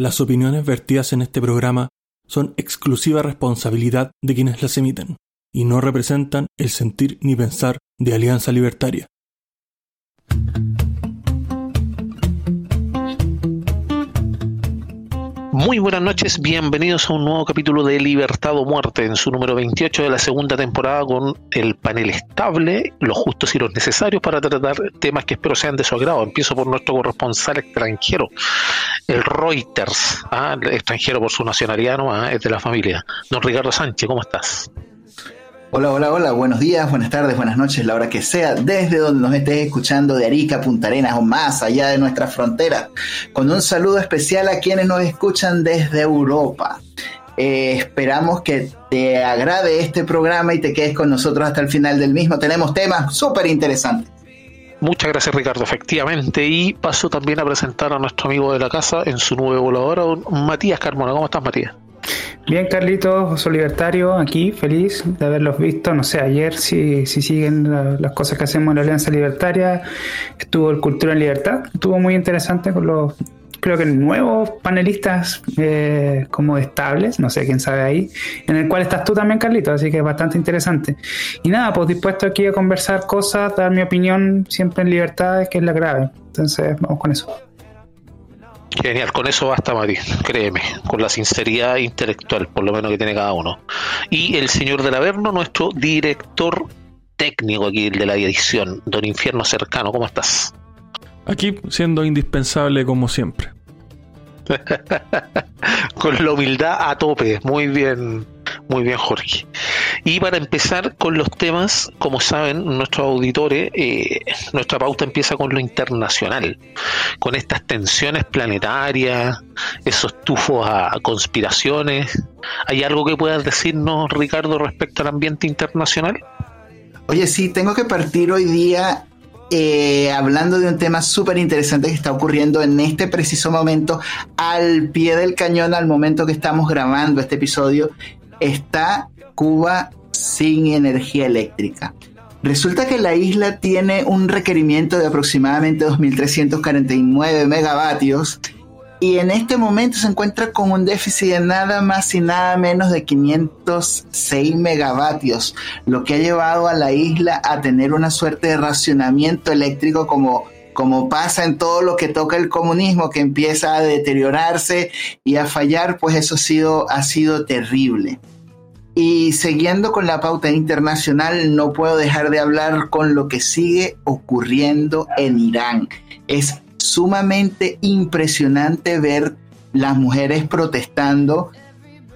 Las opiniones vertidas en este programa son exclusiva responsabilidad de quienes las emiten y no representan el sentir ni pensar de Alianza Libertaria. Muy buenas noches, bienvenidos a un nuevo capítulo de Libertad o Muerte en su número 28 de la segunda temporada con el panel estable, los justos y los necesarios para tratar temas que espero sean de su agrado. Empiezo por nuestro corresponsal extranjero, el Reuters, ¿ah? extranjero por su nacionalidad, ¿no? ¿ah? es de la familia. Don Ricardo Sánchez, ¿cómo estás? Hola, hola, hola, buenos días, buenas tardes, buenas noches, la hora que sea, desde donde nos estés escuchando de Arica, Punta Arenas o más allá de nuestra frontera, con un saludo especial a quienes nos escuchan desde Europa. Eh, esperamos que te agrade este programa y te quedes con nosotros hasta el final del mismo. Tenemos temas súper interesantes. Muchas gracias Ricardo, efectivamente. Y paso también a presentar a nuestro amigo de la casa en su nuevo volador, Matías Carmona. ¿Cómo estás, Matías? Bien, Carlitos, soy libertario aquí, feliz de haberlos visto. No sé, ayer si, si siguen las cosas que hacemos en la Alianza Libertaria, estuvo el Cultura en Libertad, estuvo muy interesante con los, creo que nuevos panelistas eh, como estables, no sé quién sabe ahí, en el cual estás tú también, Carlitos, así que es bastante interesante. Y nada, pues dispuesto aquí a conversar cosas, dar mi opinión siempre en libertad, que es la grave. Entonces, vamos con eso. Genial, con eso basta, Mati, créeme, con la sinceridad intelectual, por lo menos que tiene cada uno. Y el señor del Averno, nuestro director técnico aquí de la edición, Don Infierno Cercano, ¿cómo estás? Aquí siendo indispensable como siempre. con la humildad a tope, muy bien, muy bien, Jorge. Y para empezar con los temas, como saben nuestros auditores, eh, nuestra pauta empieza con lo internacional, con estas tensiones planetarias, esos tufos a, conspiraciones. ¿Hay algo que puedas decirnos, Ricardo, respecto al ambiente internacional? Oye, sí, tengo que partir hoy día eh, hablando de un tema súper interesante que está ocurriendo en este preciso momento, al pie del cañón, al momento que estamos grabando este episodio, está Cuba sin energía eléctrica. Resulta que la isla tiene un requerimiento de aproximadamente 2.349 megavatios y en este momento se encuentra con un déficit de nada más y nada menos de 506 megavatios, lo que ha llevado a la isla a tener una suerte de racionamiento eléctrico como como pasa en todo lo que toca el comunismo, que empieza a deteriorarse y a fallar, pues eso ha sido, terrible. Y siguiendo con la pauta internacional, no puedo dejar de hablar con lo que sigue ocurriendo en Irán. Es sumamente impresionante ver las mujeres protestando,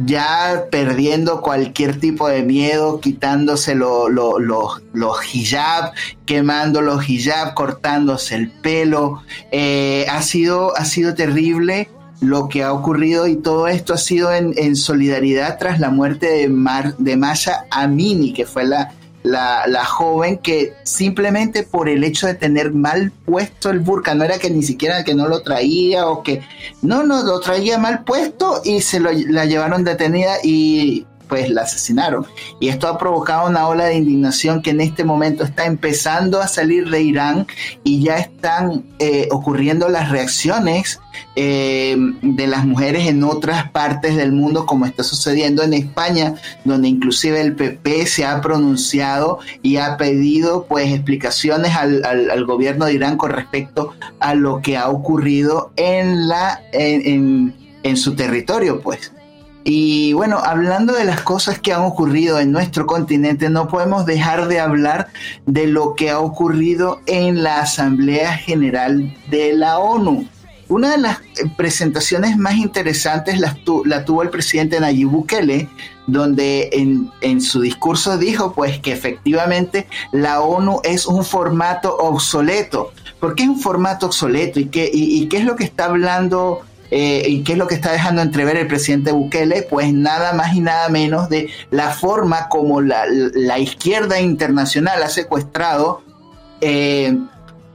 ya perdiendo cualquier tipo de miedo, quitándose los hijab, quemando los hijab, cortándose el pelo. Eh, ha, sido, ha sido terrible lo que ha ocurrido y todo esto ha sido en, solidaridad tras la muerte de, Mar, de Masha Amini, que fue la, la, joven que simplemente por el hecho de tener mal puesto el burka, no era que ni siquiera que no lo traía o que no, no, lo traía mal puesto y se lo, la llevaron detenida y pues la asesinaron. Y esto ha provocado una ola de indignación que en este momento está empezando a salir de Irán y ya están eh, ocurriendo las reacciones eh, de las mujeres en otras partes del mundo, como está sucediendo en España, donde inclusive el PP se ha pronunciado y ha pedido pues explicaciones al, al, gobierno de Irán con respecto a lo que ha ocurrido en la en, en su territorio, pues. Y bueno, hablando de las cosas que han ocurrido en nuestro continente, no podemos dejar de hablar de lo que ha ocurrido en la Asamblea General de la ONU. Una de las presentaciones más interesantes la, tuvo el presidente Nayib Bukele, donde en, su discurso dijo pues que efectivamente la ONU es un formato obsoleto. ¿Por qué es un formato obsoleto? ¿Y qué, y qué es lo que está hablando eh, ¿Y qué es lo que está dejando entrever el presidente Bukele? Pues nada más y nada menos de la forma como la, izquierda internacional ha secuestrado eh,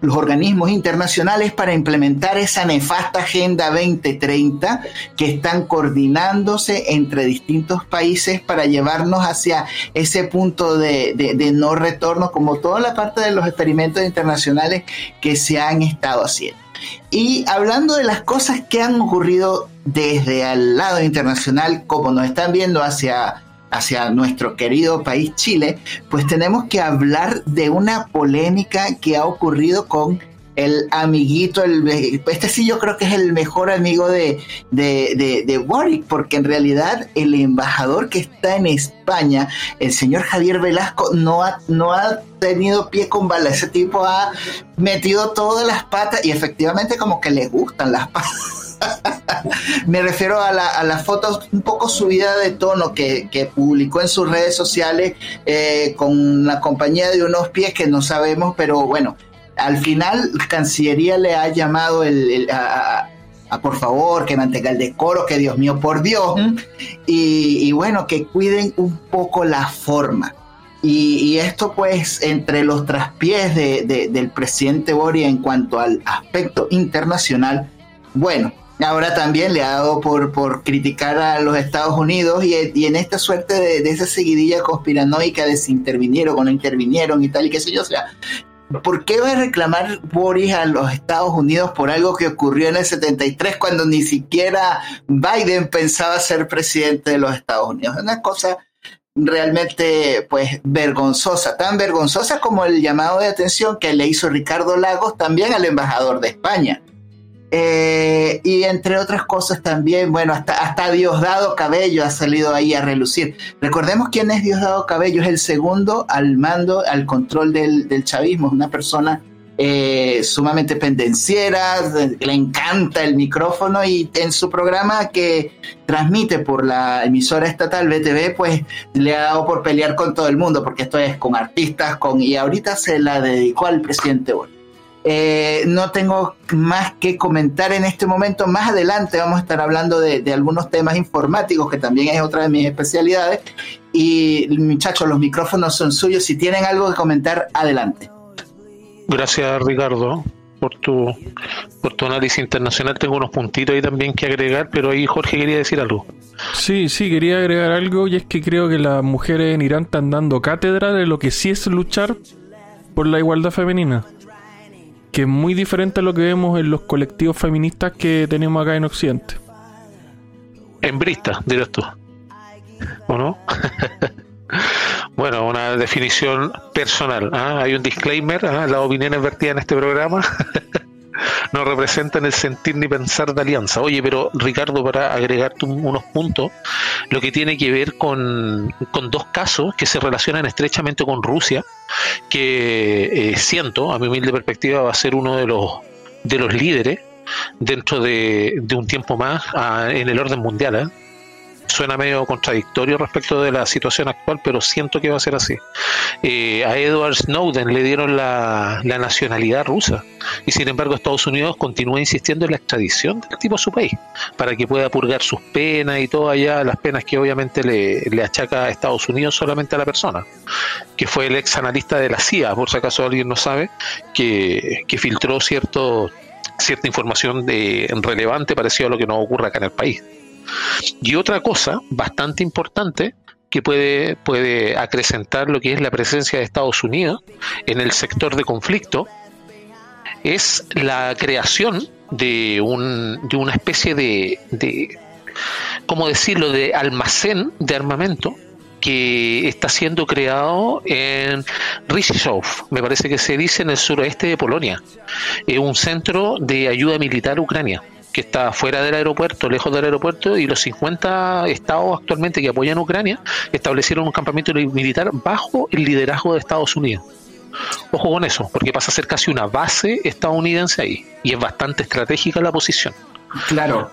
los organismos internacionales para implementar esa nefasta Agenda 2030 que están coordinándose entre distintos países para llevarnos hacia ese punto de, de no retorno, como toda la parte de los experimentos internacionales que se han estado haciendo. Y hablando de las cosas que han ocurrido desde el lado internacional, como nos están viendo hacia, hacia nuestro querido país Chile, pues tenemos que hablar de una polémica que ha ocurrido con el amiguito, el, este sí yo creo que es el mejor amigo de, de, de, Boric, porque en realidad el embajador que está en España, el señor Javier Velasco, no ha, no ha tenido pie con bala. Ese tipo ha metido todas las patas y efectivamente como que le gustan las patas. Me refiero a, la, a las fotos un poco subida de tono que, que publicó en sus redes sociales eh, con la compañía de unos pies que no sabemos, pero bueno, al final Cancillería le ha llamado el, a, por favor que mantenga el decoro, que Dios mío, por Dios, y, bueno, que cuiden un poco la forma. Y, esto pues entre los traspiés de, del presidente Boria en cuanto al aspecto internacional, bueno, ahora también le ha dado por, por criticar a los Estados Unidos y, en esta suerte de, de, esa seguidilla conspiranoica de si intervinieron o no intervinieron y tal y qué sé yo, o sea, ¿Por qué va a reclamar Boris a los Estados Unidos por algo que ocurrió en el 73 cuando ni siquiera Biden pensaba ser presidente de los Estados Unidos? Es una cosa realmente pues vergonzosa, tan vergonzosa como el llamado de atención que le hizo Ricardo Lagos también al embajador de España. Eh, y entre otras cosas también, bueno, hasta, hasta Diosdado Cabello ha salido ahí a relucir. Recordemos quién es Diosdado Cabello, es el segundo al mando, al control del, del chavismo, es una persona eh, sumamente pendenciera, le encanta el micrófono y en su programa que transmite por la emisora estatal BTV, pues le ha dado por pelear con todo el mundo, porque esto es con artistas, con y ahorita se la dedicó al presidente Boris. Eh, no tengo más que comentar en este momento. Más adelante vamos a estar hablando de, algunos temas informáticos, que también es otra de mis especialidades. Y muchachos, los micrófonos son suyos. Si tienen algo que comentar, adelante. Gracias, Ricardo, por tu, por tu análisis internacional. Tengo unos puntitos ahí también que agregar, pero ahí Jorge quería decir algo. Sí, sí, quería agregar algo y es que creo que las mujeres en Irán están dando cátedra de lo que sí es luchar por la igualdad femenina que es muy diferente a lo que vemos en los colectivos feministas que tenemos acá en Occidente. Hembrista, dirás tú. ¿O no? bueno, una definición personal. ¿ah? Hay un disclaimer, ¿ah? las opiniones vertidas en este programa no representan el sentir ni pensar de alianza. Oye, pero Ricardo, para agregarte unos puntos, lo que tiene que ver con, dos casos que se relacionan estrechamente con Rusia, que eh, siento, a mi humilde perspectiva, va a ser uno de los, de los líderes dentro de, un tiempo más en el orden mundial. ¿eh? Suena medio contradictorio respecto de la situación actual, pero siento que va a ser así. Eh, a Edward Snowden le dieron la, nacionalidad rusa y sin embargo Estados Unidos continúa insistiendo en la extradición del tipo a su país para que pueda purgar sus penas y todas allá las penas que obviamente le, le achaca a Estados Unidos solamente a la persona, que fue el ex analista de la CIA, por si acaso alguien no sabe, que, que filtró cierto cierta información de relevante parecido a lo que nos ocurre acá en el país. Y otra cosa bastante importante que puede, puede acrecentar lo que es la presencia de Estados Unidos en el sector de conflicto es la creación de, un, de una especie de, de, ¿cómo decirlo?, de almacén de armamento que está siendo creado en Rizhov, me parece que se dice en el suroeste de Polonia, es un centro de ayuda militar a Ucrania que está fuera del aeropuerto, lejos del aeropuerto, y los 50 estados actualmente que apoyan a Ucrania establecieron un campamento militar bajo el liderazgo de Estados Unidos. Ojo con eso, porque pasa a ser casi una base estadounidense ahí, y es bastante estratégica la posición. Claro,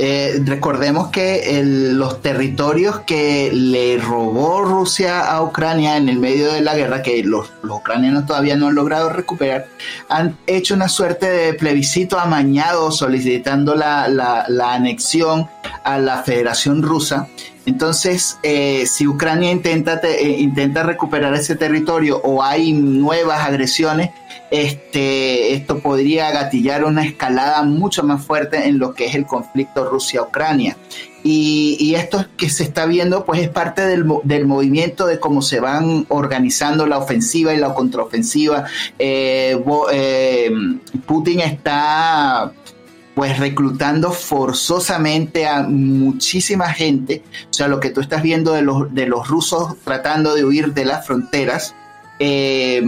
eh, recordemos que los territorios que le robó Rusia a Ucrania en el medio de la guerra, que los, ucranianos todavía no han logrado recuperar, han hecho una suerte de plebiscito amañado solicitando la, anexión a la Federación Rusa. Entonces, eh, si Ucrania intenta, eh, intenta recuperar ese territorio o hay nuevas agresiones, este, esto podría gatillar una escalada mucho más fuerte en lo que es el conflicto Rusia-Ucrania. Y, esto que se está viendo, pues es parte del, movimiento de cómo se van organizando la ofensiva y la contraofensiva. Eh, eh, Putin está pues reclutando forzosamente a muchísima gente. O sea, lo que tú estás viendo de los, de los rusos tratando de huir de las fronteras, eh,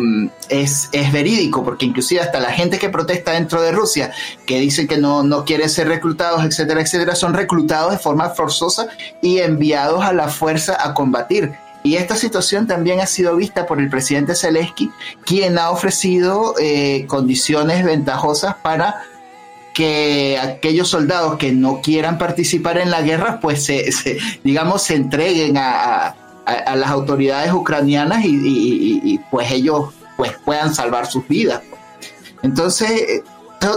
es, es, verídico, porque inclusive hasta la gente que protesta dentro de Rusia, que dicen que no, no quieren ser reclutados, etcétera, etcétera, son reclutados de forma forzosa y enviados a la fuerza a combatir. Y esta situación también ha sido vista por el presidente Zelensky, quien ha ofrecido eh, condiciones ventajosas para que aquellos soldados que no quieran participar en la guerra, pues se, digamos, se entreguen a, a, las autoridades ucranianas y, pues ellos pues puedan salvar sus vidas. Entonces,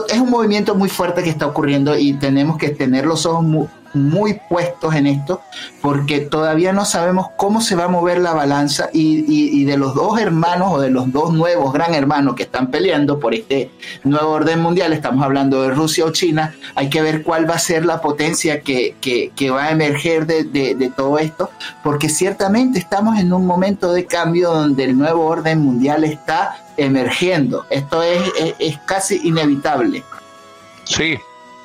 es un movimiento muy fuerte que está ocurriendo y tenemos que tener los ojos muy, muy puestos en esto porque todavía no sabemos cómo se va a mover la balanza y, de los dos hermanos o de los dos nuevos gran hermanos que están peleando por este nuevo orden mundial, estamos hablando de Rusia o China, hay que ver cuál va a ser la potencia que, va a emerger de, todo esto, porque ciertamente estamos en un momento de cambio donde el nuevo orden mundial está emergiendo. Esto es, es casi inevitable. Sí,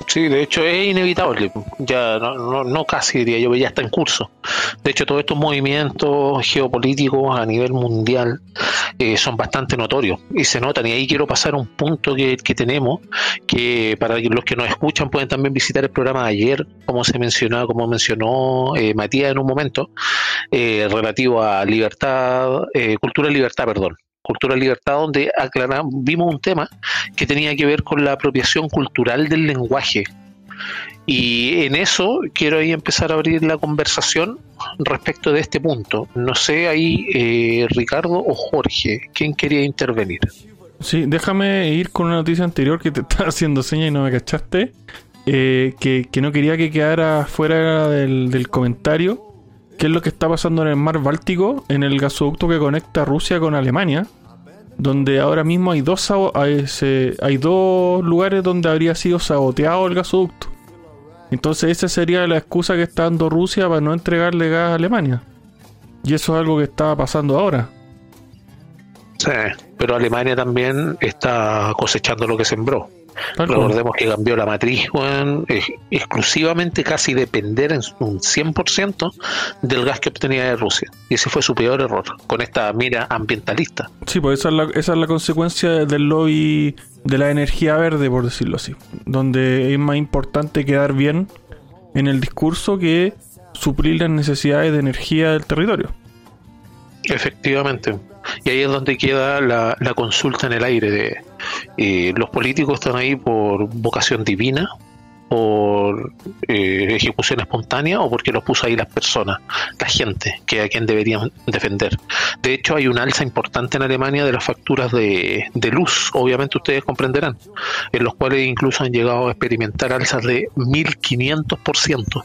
Sí, de hecho es inevitable, ya no, no, casi diría yo, ya está en curso. De hecho, todos estos movimientos geopolíticos a nivel mundial eh, son bastante notorios y se notan. Y ahí quiero pasar un punto que, tenemos, que para los que nos escuchan pueden también visitar el programa de ayer, como se mencionaba, como mencionó eh, Matías en un momento, eh, relativo a libertad, cultura y libertad, perdón Cultura Libertad, donde aclaramos, vimos un tema que tenía que ver con la apropiación cultural del lenguaje. Y en eso quiero ahí empezar a abrir la conversación respecto de este punto. No sé ahí, eh, Ricardo o Jorge, ¿quién quería intervenir? Sí, déjame ir con una noticia anterior que te estaba haciendo seña y no me cachaste. Eh, que, no quería que quedara fuera del comentario. ¿Qué es lo que está pasando en el mar Báltico? En el gasoducto que conecta Rusia con Alemania donde ahora mismo hay dos, hay, hay dos lugares donde habría sido saboteado el gasoducto. Entonces esa sería la excusa que está dando Rusia para no entregarle gas a Alemania. Y eso es algo que está pasando ahora. Sí, pero Alemania también está cosechando lo que sembró. Recordemos que cambió la matriz, exclusivamente casi depender en un 100% del gas que obtenía de Rusia. Y ese fue su peor error, con esta mira ambientalista. Sí, pues esa es la, esa es la consecuencia del lobby de la energía verde, por decirlo así. Donde es más importante quedar bien en el discurso que suplir las necesidades de energía del territorio. Efectivamente. Y ahí es donde queda la, consulta en el aire de eh, los políticos están ahí por vocación divina, por eh, ejecución espontánea o porque los puso ahí las personas, la gente, que a quien deberían defender. De hecho, hay un alza importante en Alemania de las facturas de, de luz, obviamente ustedes comprenderán, en los cuales incluso han llegado a experimentar alzas de 1500%.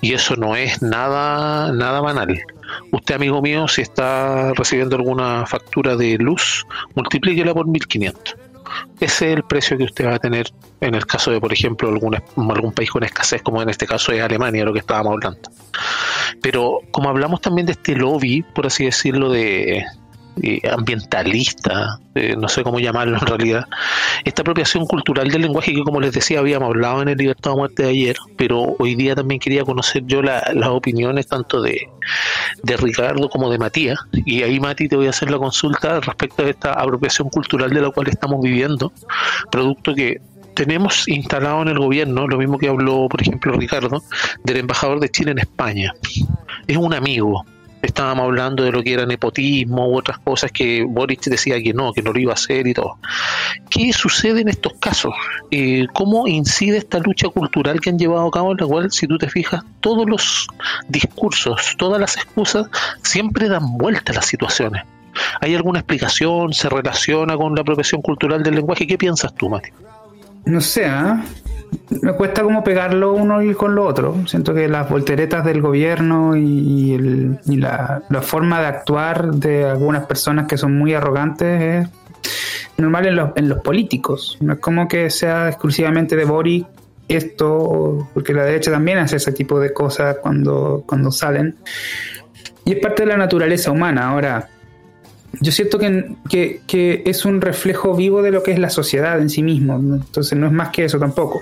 Y eso no es nada, nada banal. Usted, amigo mío, si está recibiendo alguna factura de luz, multiplíquela por 1500. Ese es el precio que usted va a tener en el caso de, por ejemplo, algún país con escasez, como en este caso es Alemania, lo que estábamos hablando. Pero como hablamos también de este lobby, por así decirlo, de, ambientalista, no sé cómo llamarlo en realidad, esta apropiación cultural del lenguaje que como les decía habíamos hablado en el Libertad o Muerte de ayer, pero hoy día también quería conocer yo las opiniones tanto de, de Ricardo como de Matías, y ahí Mati te voy a hacer la consulta respecto a esta apropiación cultural de la cual estamos viviendo, producto que tenemos instalado en el gobierno, lo mismo que habló, por ejemplo, Ricardo, del embajador de Chile en España. Es un amigo, estábamos hablando de lo que era nepotismo u otras cosas que Boric decía que no, que no lo iba a hacer y todo. ¿Qué sucede en estos casos? Eh, ¿Cómo incide esta lucha cultural que han llevado a cabo, en la cual, si tú te fijas, todos los discursos, todas las excusas siempre dan vuelta a las situaciones? ¿Hay alguna explicación? ¿Se relaciona con la apropiación cultural del lenguaje? ¿Qué piensas tú, Mati? No sé, ¿ah? me cuesta como pegarlo uno y con lo otro. Siento que las volteretas del gobierno y, el- y la, la forma de actuar de algunas personas que son muy arrogantes es normal en los, en los políticos. No es como que sea exclusivamente de Boric esto, porque la derecha también hace ese tipo de cosas cuando, cuando salen. Y es parte de la naturaleza humana. Ahora, yo siento que, que, es un reflejo vivo de lo que es la sociedad en sí mismo. ¿no? Entonces no es más que eso tampoco.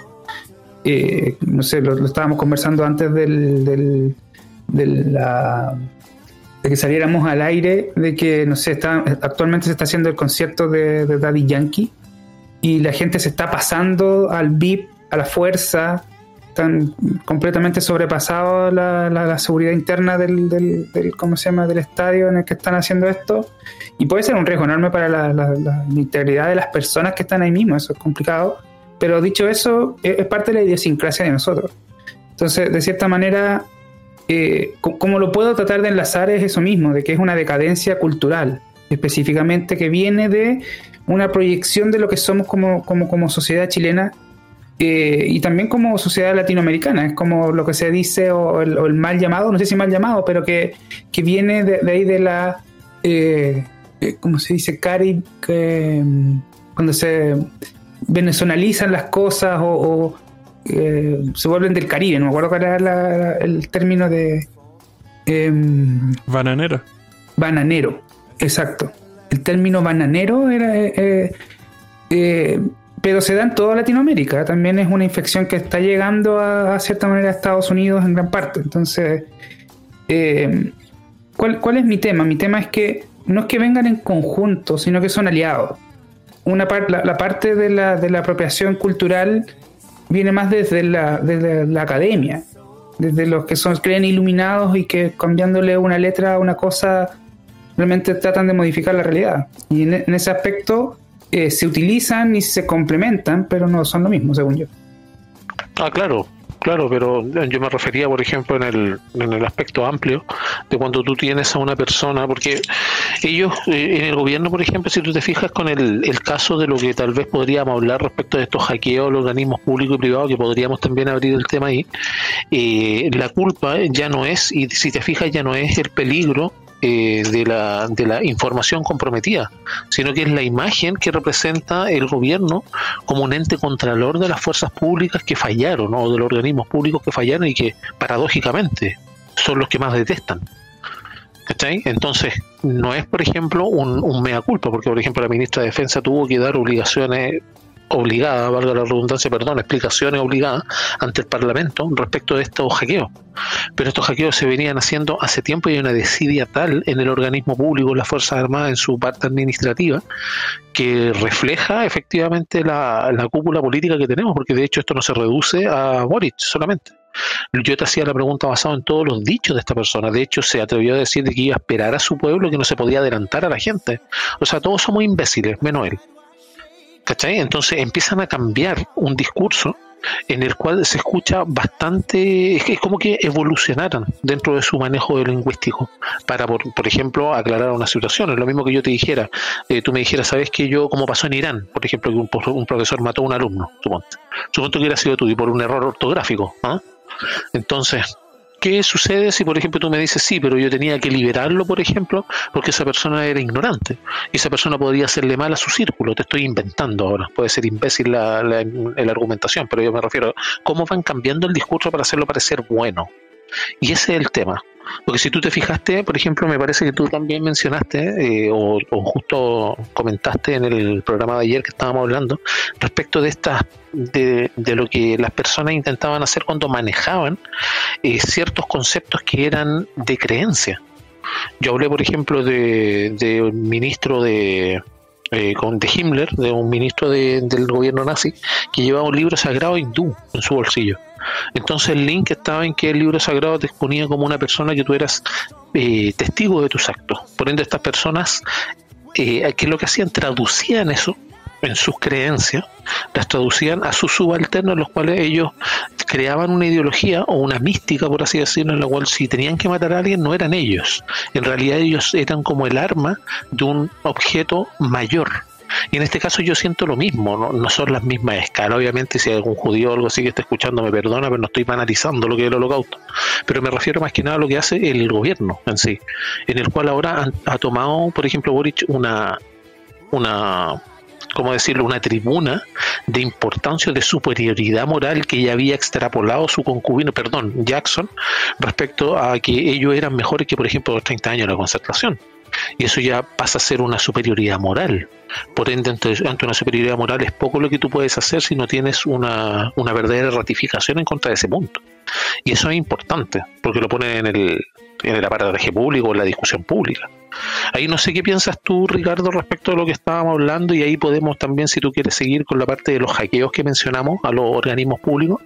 Eh, no sé, lo, estábamos conversando antes del, del- de que saliéramos al aire, de que, no sé, está, actualmente se está haciendo el concierto de, de Daddy Yankee y la gente se está pasando al VIP, a la fuerza, están completamente sobrepasados la, seguridad interna del, ¿cómo se llama? del estadio en el que están haciendo esto y puede ser un riesgo enorme para la, la- integridad de las personas que están ahí mismo, eso es complicado, pero dicho eso, es, parte de la idiosincrasia de nosotros. Entonces, de cierta manera, eh, co- como lo puedo tratar de enlazar es eso mismo, de que es una decadencia cultural, específicamente que viene de una proyección de lo que somos como, como, como sociedad chilena eh, y también como sociedad latinoamericana, es como lo que se dice o el, o el mal llamado, no sé si mal llamado, pero que, que viene de, de ahí de la, eh, eh, ¿cómo se dice? Cari, mm, cuando se venezonalizan las cosas o, o, eh, se vuelven del Caribe, no me acuerdo cuál era la- el término de... em, Bananera. bananero, exacto. El término bananero era... eh, eh, eh, pero se da en toda Latinoamérica. También es una infección que está llegando a, cierta manera a Estados Unidos en gran parte. Entonces, eh, ¿cuál, ¿cuál es mi tema? Mi tema es que no es que vengan en conjunto, sino que son aliados. Una par- la, la parte de la, de la apropiación cultural viene más desde la, desde la academia, desde los que son creen iluminados y que cambiándole una letra a una cosa realmente tratan de modificar la realidad. Y en ese aspecto eh, se utilizan y se complementan, pero no son lo mismo, según yo. Ah, claro, claro, pero yo me refería, por ejemplo, en el, en el aspecto amplio de cuando tú tienes a una persona, porque ellos eh, en el gobierno, por ejemplo, si tú te fijas con el, el caso de lo que tal vez podríamos hablar respecto de estos hackeos los organismos públicos y privados, que podríamos también abrir el tema ahí, eh, la culpa ya no es, y si te fijas, ya no es el peligro eh, de, la, de la información comprometida, sino que es la imagen que representa el gobierno como un ente contralor de las fuerzas públicas que fallaron, o de los organismos públicos que fallaron y que paradójicamente son los que más detestan. Entonces, no es, por ejemplo, un, un mea culpa, porque, por ejemplo, la ministra de Defensa tuvo que dar obligaciones obligadas, valga la redundancia, perdón, explicaciones obligadas ante el Parlamento respecto de estos hackeos. Pero estos hackeos se venían haciendo hace tiempo y hay una desidia tal en el organismo público, en las Fuerzas Armadas, en su parte administrativa, que refleja efectivamente la, la cúpula política que tenemos, porque de hecho esto no se reduce a Boric solamente. Yo te hacía la pregunta basada en todos los dichos de esta persona. De hecho, se atrevió a decir de que iba a esperar a su pueblo, que no se podía adelantar a la gente. O sea, todos somos imbéciles, menos él. ¿Cachai? Entonces empiezan a cambiar un discurso en el cual se escucha bastante, es, que es como que evolucionaran dentro de su manejo de lingüístico para, por, por ejemplo, aclarar una situación. Es lo mismo que yo te dijera, eh, tú me dijeras, ¿sabes que yo, como pasó en Irán, por ejemplo, que un, un profesor mató a un alumno, suponte, que hubiera sido tú y por un error ortográfico, ¿ah? Entonces, ¿qué sucede si, por ejemplo, tú me dices sí, pero yo tenía que liberarlo, por ejemplo, porque esa persona era ignorante y esa persona podría hacerle mal a su círculo? Te estoy inventando ahora, puede ser imbécil la, la, la argumentación, pero yo me refiero cómo van cambiando el discurso para hacerlo parecer bueno. Y ese es el tema. Porque si tú te fijaste, por ejemplo, me parece que tú también mencionaste eh, o, justo comentaste en el programa de ayer que estábamos hablando respecto de estas de, lo que las personas intentaban hacer cuando manejaban eh, ciertos conceptos que eran de creencia. Yo hablé, por ejemplo, de, de un ministro de, eh, con, de Himmler, de un ministro de, del gobierno nazi, que llevaba un libro sagrado hindú en su bolsillo. Entonces el link estaba en que el libro sagrado te exponía como una persona que tú eras eh, testigo de tus actos. Por ende, estas personas, eh, ¿qué es lo que hacían? Traducían eso en sus creencias, las traducían a sus subalternos, los cuales ellos creaban una ideología o una mística, por así decirlo, en la cual si tenían que matar a alguien no eran ellos. En realidad ellos eran como el arma de un objeto mayor. Y en este caso yo siento lo mismo, no, no son las mismas escalas. Obviamente, si algún judío o algo así que está escuchando, me perdona, pero no estoy banalizando lo que es el holocausto. Pero me refiero más que nada a lo que hace el gobierno en sí, en el cual ahora han- ha tomado, por ejemplo, Boric, una, una ¿cómo decirlo?, una tribuna de importancia de superioridad moral que ya había extrapolado su concubino, perdón, Jackson, respecto a que ellos eran mejores que, por ejemplo, los 30 años de la concertación. Y eso ya pasa a ser una superioridad moral. Por ende, ante, una superioridad moral es poco lo que tú puedes hacer si no tienes una, una verdadera ratificación en contra de ese punto. Y eso es importante, porque lo pone en el, en el aparataje público, en la discusión pública. Ahí no sé qué piensas tú, Ricardo, respecto a lo que estábamos hablando, y ahí podemos también, si tú quieres seguir con la parte de los hackeos que mencionamos a los organismos públicos.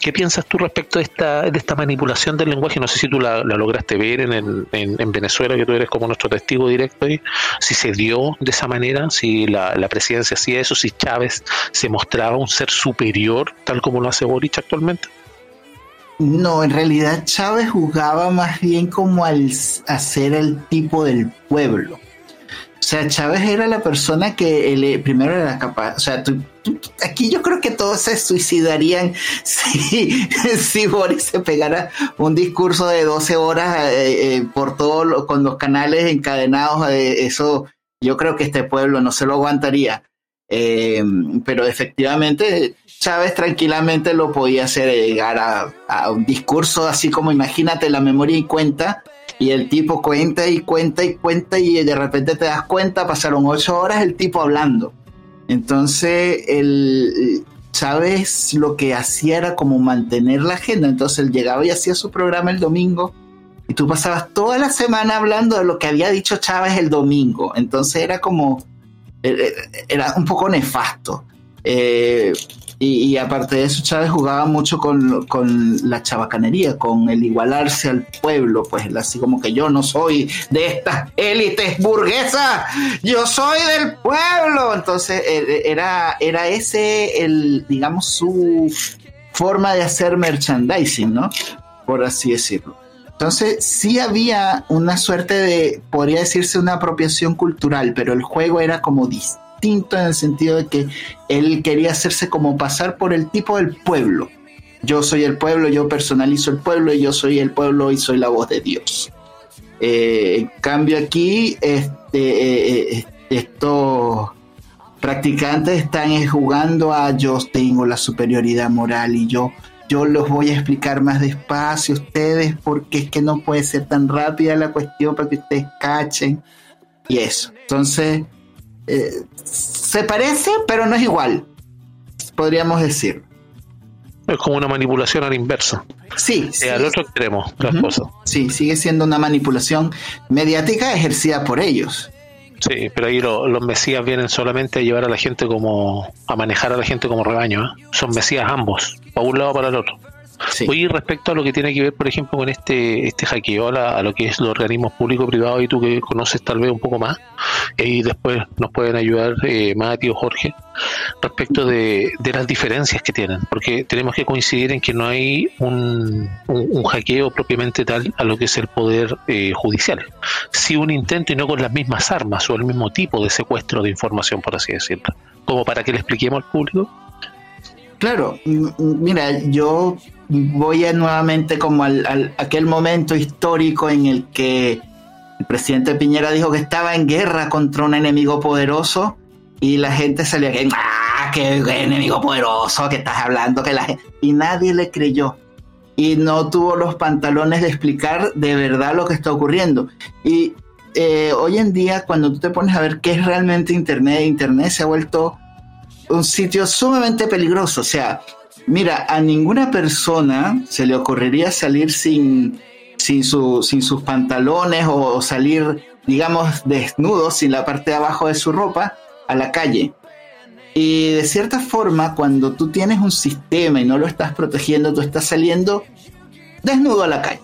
¿Qué piensas tú respecto de esta, de esta manipulación del lenguaje? No sé si tú la, lograste ver en, el- en, en Venezuela, que tú eres como nuestro testigo directo ahí, si se dio de esa manera, si la, la presidencia hacía eso, si Chávez se mostraba un ser superior, tal como lo hace Boric actualmente. No, en realidad Chávez jugaba más bien como al ser el tipo del pueblo. O sea, Chávez era la persona que eh, primero era capaz, o sea, tú- aquí yo creo que todos se suicidarían si, si Boris se pegara un discurso de 12 horas eh, eh, por todo lo- con los canales encadenados, eh, eso yo creo que este pueblo no se lo aguantaría. Eh, pero efectivamente Chávez tranquilamente lo podía hacer llegar a, a un discurso así como imagínate la memoria y cuenta y el tipo cuenta y cuenta y cuenta y de repente te das cuenta pasaron ocho horas el tipo hablando entonces el Chávez lo que hacía era como mantener la agenda. Entonces él llegaba y hacía su programa el domingo y tú pasabas toda la semana hablando de lo que había dicho Chávez el domingo. Entonces era como eh, era un poco nefasto. Eh, y, y aparte de eso, Chávez jugaba mucho con, la chabacanería, con el igualarse al pueblo, pues así como que yo no soy de estas élites burguesas, yo soy del pueblo. Entonces eh, era, era ese, el, digamos, su forma de hacer merchandising, ¿no? Por así decirlo. Entonces sí había una suerte de, podría decirse, una apropiación cultural, pero el juego era como distinto en el sentido de que él quería hacerse como pasar por el tipo del pueblo. Yo soy el pueblo, yo personalizo el pueblo y yo soy el pueblo y soy la voz de Dios. Eh, en cambio aquí, este, eh, eh, estos practicantes están jugando a yo tengo la superioridad moral y yo yo los voy a explicar más despacio a ustedes porque es que no puede ser tan rápida la cuestión para que ustedes cachen y eso. Entonces, eh, se parece, pero no es igual, podríamos decir. Es como una manipulación a la inversa. Sí, Eh, sí, al otro extremo, las cosas. sí, sigue siendo una manipulación mediática ejercida por ellos. Sí, pero ahí lo- los mesías vienen solamente a llevar a la gente como, a manejar a la gente como rebaño. ¿eh? Son mesías ambos, para un lado o para el otro. Sí. Oye, y respecto a lo que tiene que ver, por ejemplo, con este este hackeo a, la- a lo que es los organismos público-privados y tú que conoces tal vez un poco más, y después nos pueden ayudar eh, Mati o Jorge, respecto de, de las diferencias que tienen, porque tenemos que coincidir en que no hay un, un, un hackeo propiamente tal a lo que es el poder eh, judicial, sí un intento y no con las mismas armas o el mismo tipo de secuestro de información, por así decirlo, como para que le expliquemos al público. Claro, mira, yo voy a nuevamente como al, aquel momento histórico en el que el presidente Piñera dijo que estaba en guerra contra un enemigo poderoso y la gente salía que, ¡ah, qué enemigo poderoso que estás hablando! que la. Y nadie le creyó y no tuvo los pantalones de explicar de verdad lo que está ocurriendo. Y eh, hoy en día, cuando tú te pones a ver qué es realmente Internet, Internet se ha vuelto un sitio sumamente peligroso. O sea, mira, a ninguna persona se le ocurriría salir sin, sin, su, sin sus pantalones o, salir, digamos, desnudo, sin la parte de abajo de su ropa, a la calle. Y de cierta forma, cuando tú tienes un sistema y no lo estás protegiendo, tú estás saliendo desnudo a la calle.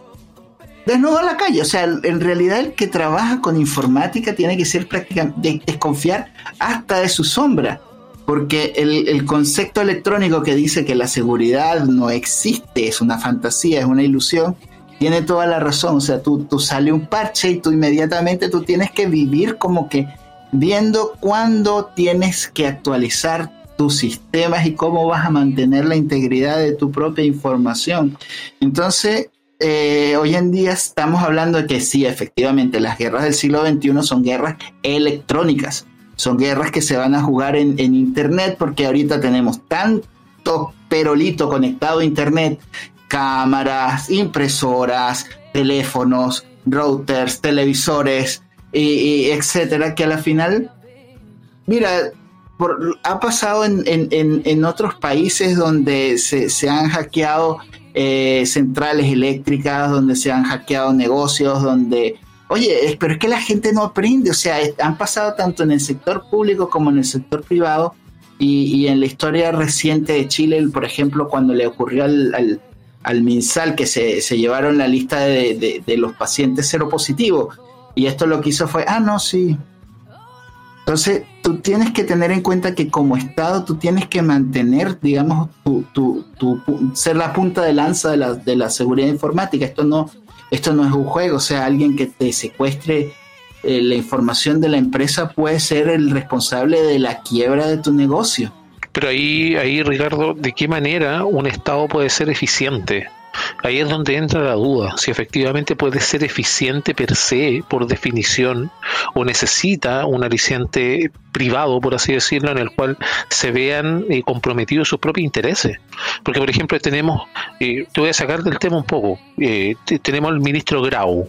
Desnudo a la calle. O sea, en realidad el que trabaja con informática tiene que ser prácticamente desconfiar hasta de su sombra porque el, concepto electrónico que dice que la seguridad no existe, es una fantasía, es una ilusión, tiene toda la razón. O sea, tú, tú sale un parche y tú inmediatamente tú tienes que vivir como que viendo cuándo tienes que actualizar tus sistemas y cómo vas a mantener la integridad de tu propia información. Entonces, eh, hoy en día estamos hablando de que sí, efectivamente, las guerras del siglo XXI son guerras electrónicas, son guerras que se van a jugar en, en Internet porque ahorita tenemos tanto perolito conectado a Internet, cámaras, impresoras, teléfonos, routers, televisores, etcétera, que a la final, mira, ha pasado en, otros países donde se, han hackeado eh, centrales eléctricas, donde se han hackeado negocios, donde, oye, pero es que la gente no aprende, o sea, han pasado tanto en el sector público como en el sector privado. Y, en la historia reciente de Chile, por ejemplo, cuando le ocurrió al, al, MinSal que se, llevaron la lista de, de los pacientes seropositivos, y esto lo que hizo fue, ah, no, sí, entonces, tú tienes que tener en cuenta que como Estado tú tienes que mantener, digamos, tu, tu, tu, ser la punta de lanza de la, de la seguridad informática. Esto no, esto no es un juego, o sea, alguien que te secuestre eh, la información de la empresa puede ser el responsable de la quiebra de tu negocio. Pero ahí, ahí Ricardo, ¿de qué manera un Estado puede ser eficiente? Ahí es donde entra la duda, si efectivamente puede ser eficiente per se, por definición, o necesita un aliciente privado, por así decirlo, en el cual se vean eh, comprometidos sus propios intereses. Porque, por ejemplo, tenemos, eh, te voy a sacar del tema un poco, eh, tenemos al ministro Grau,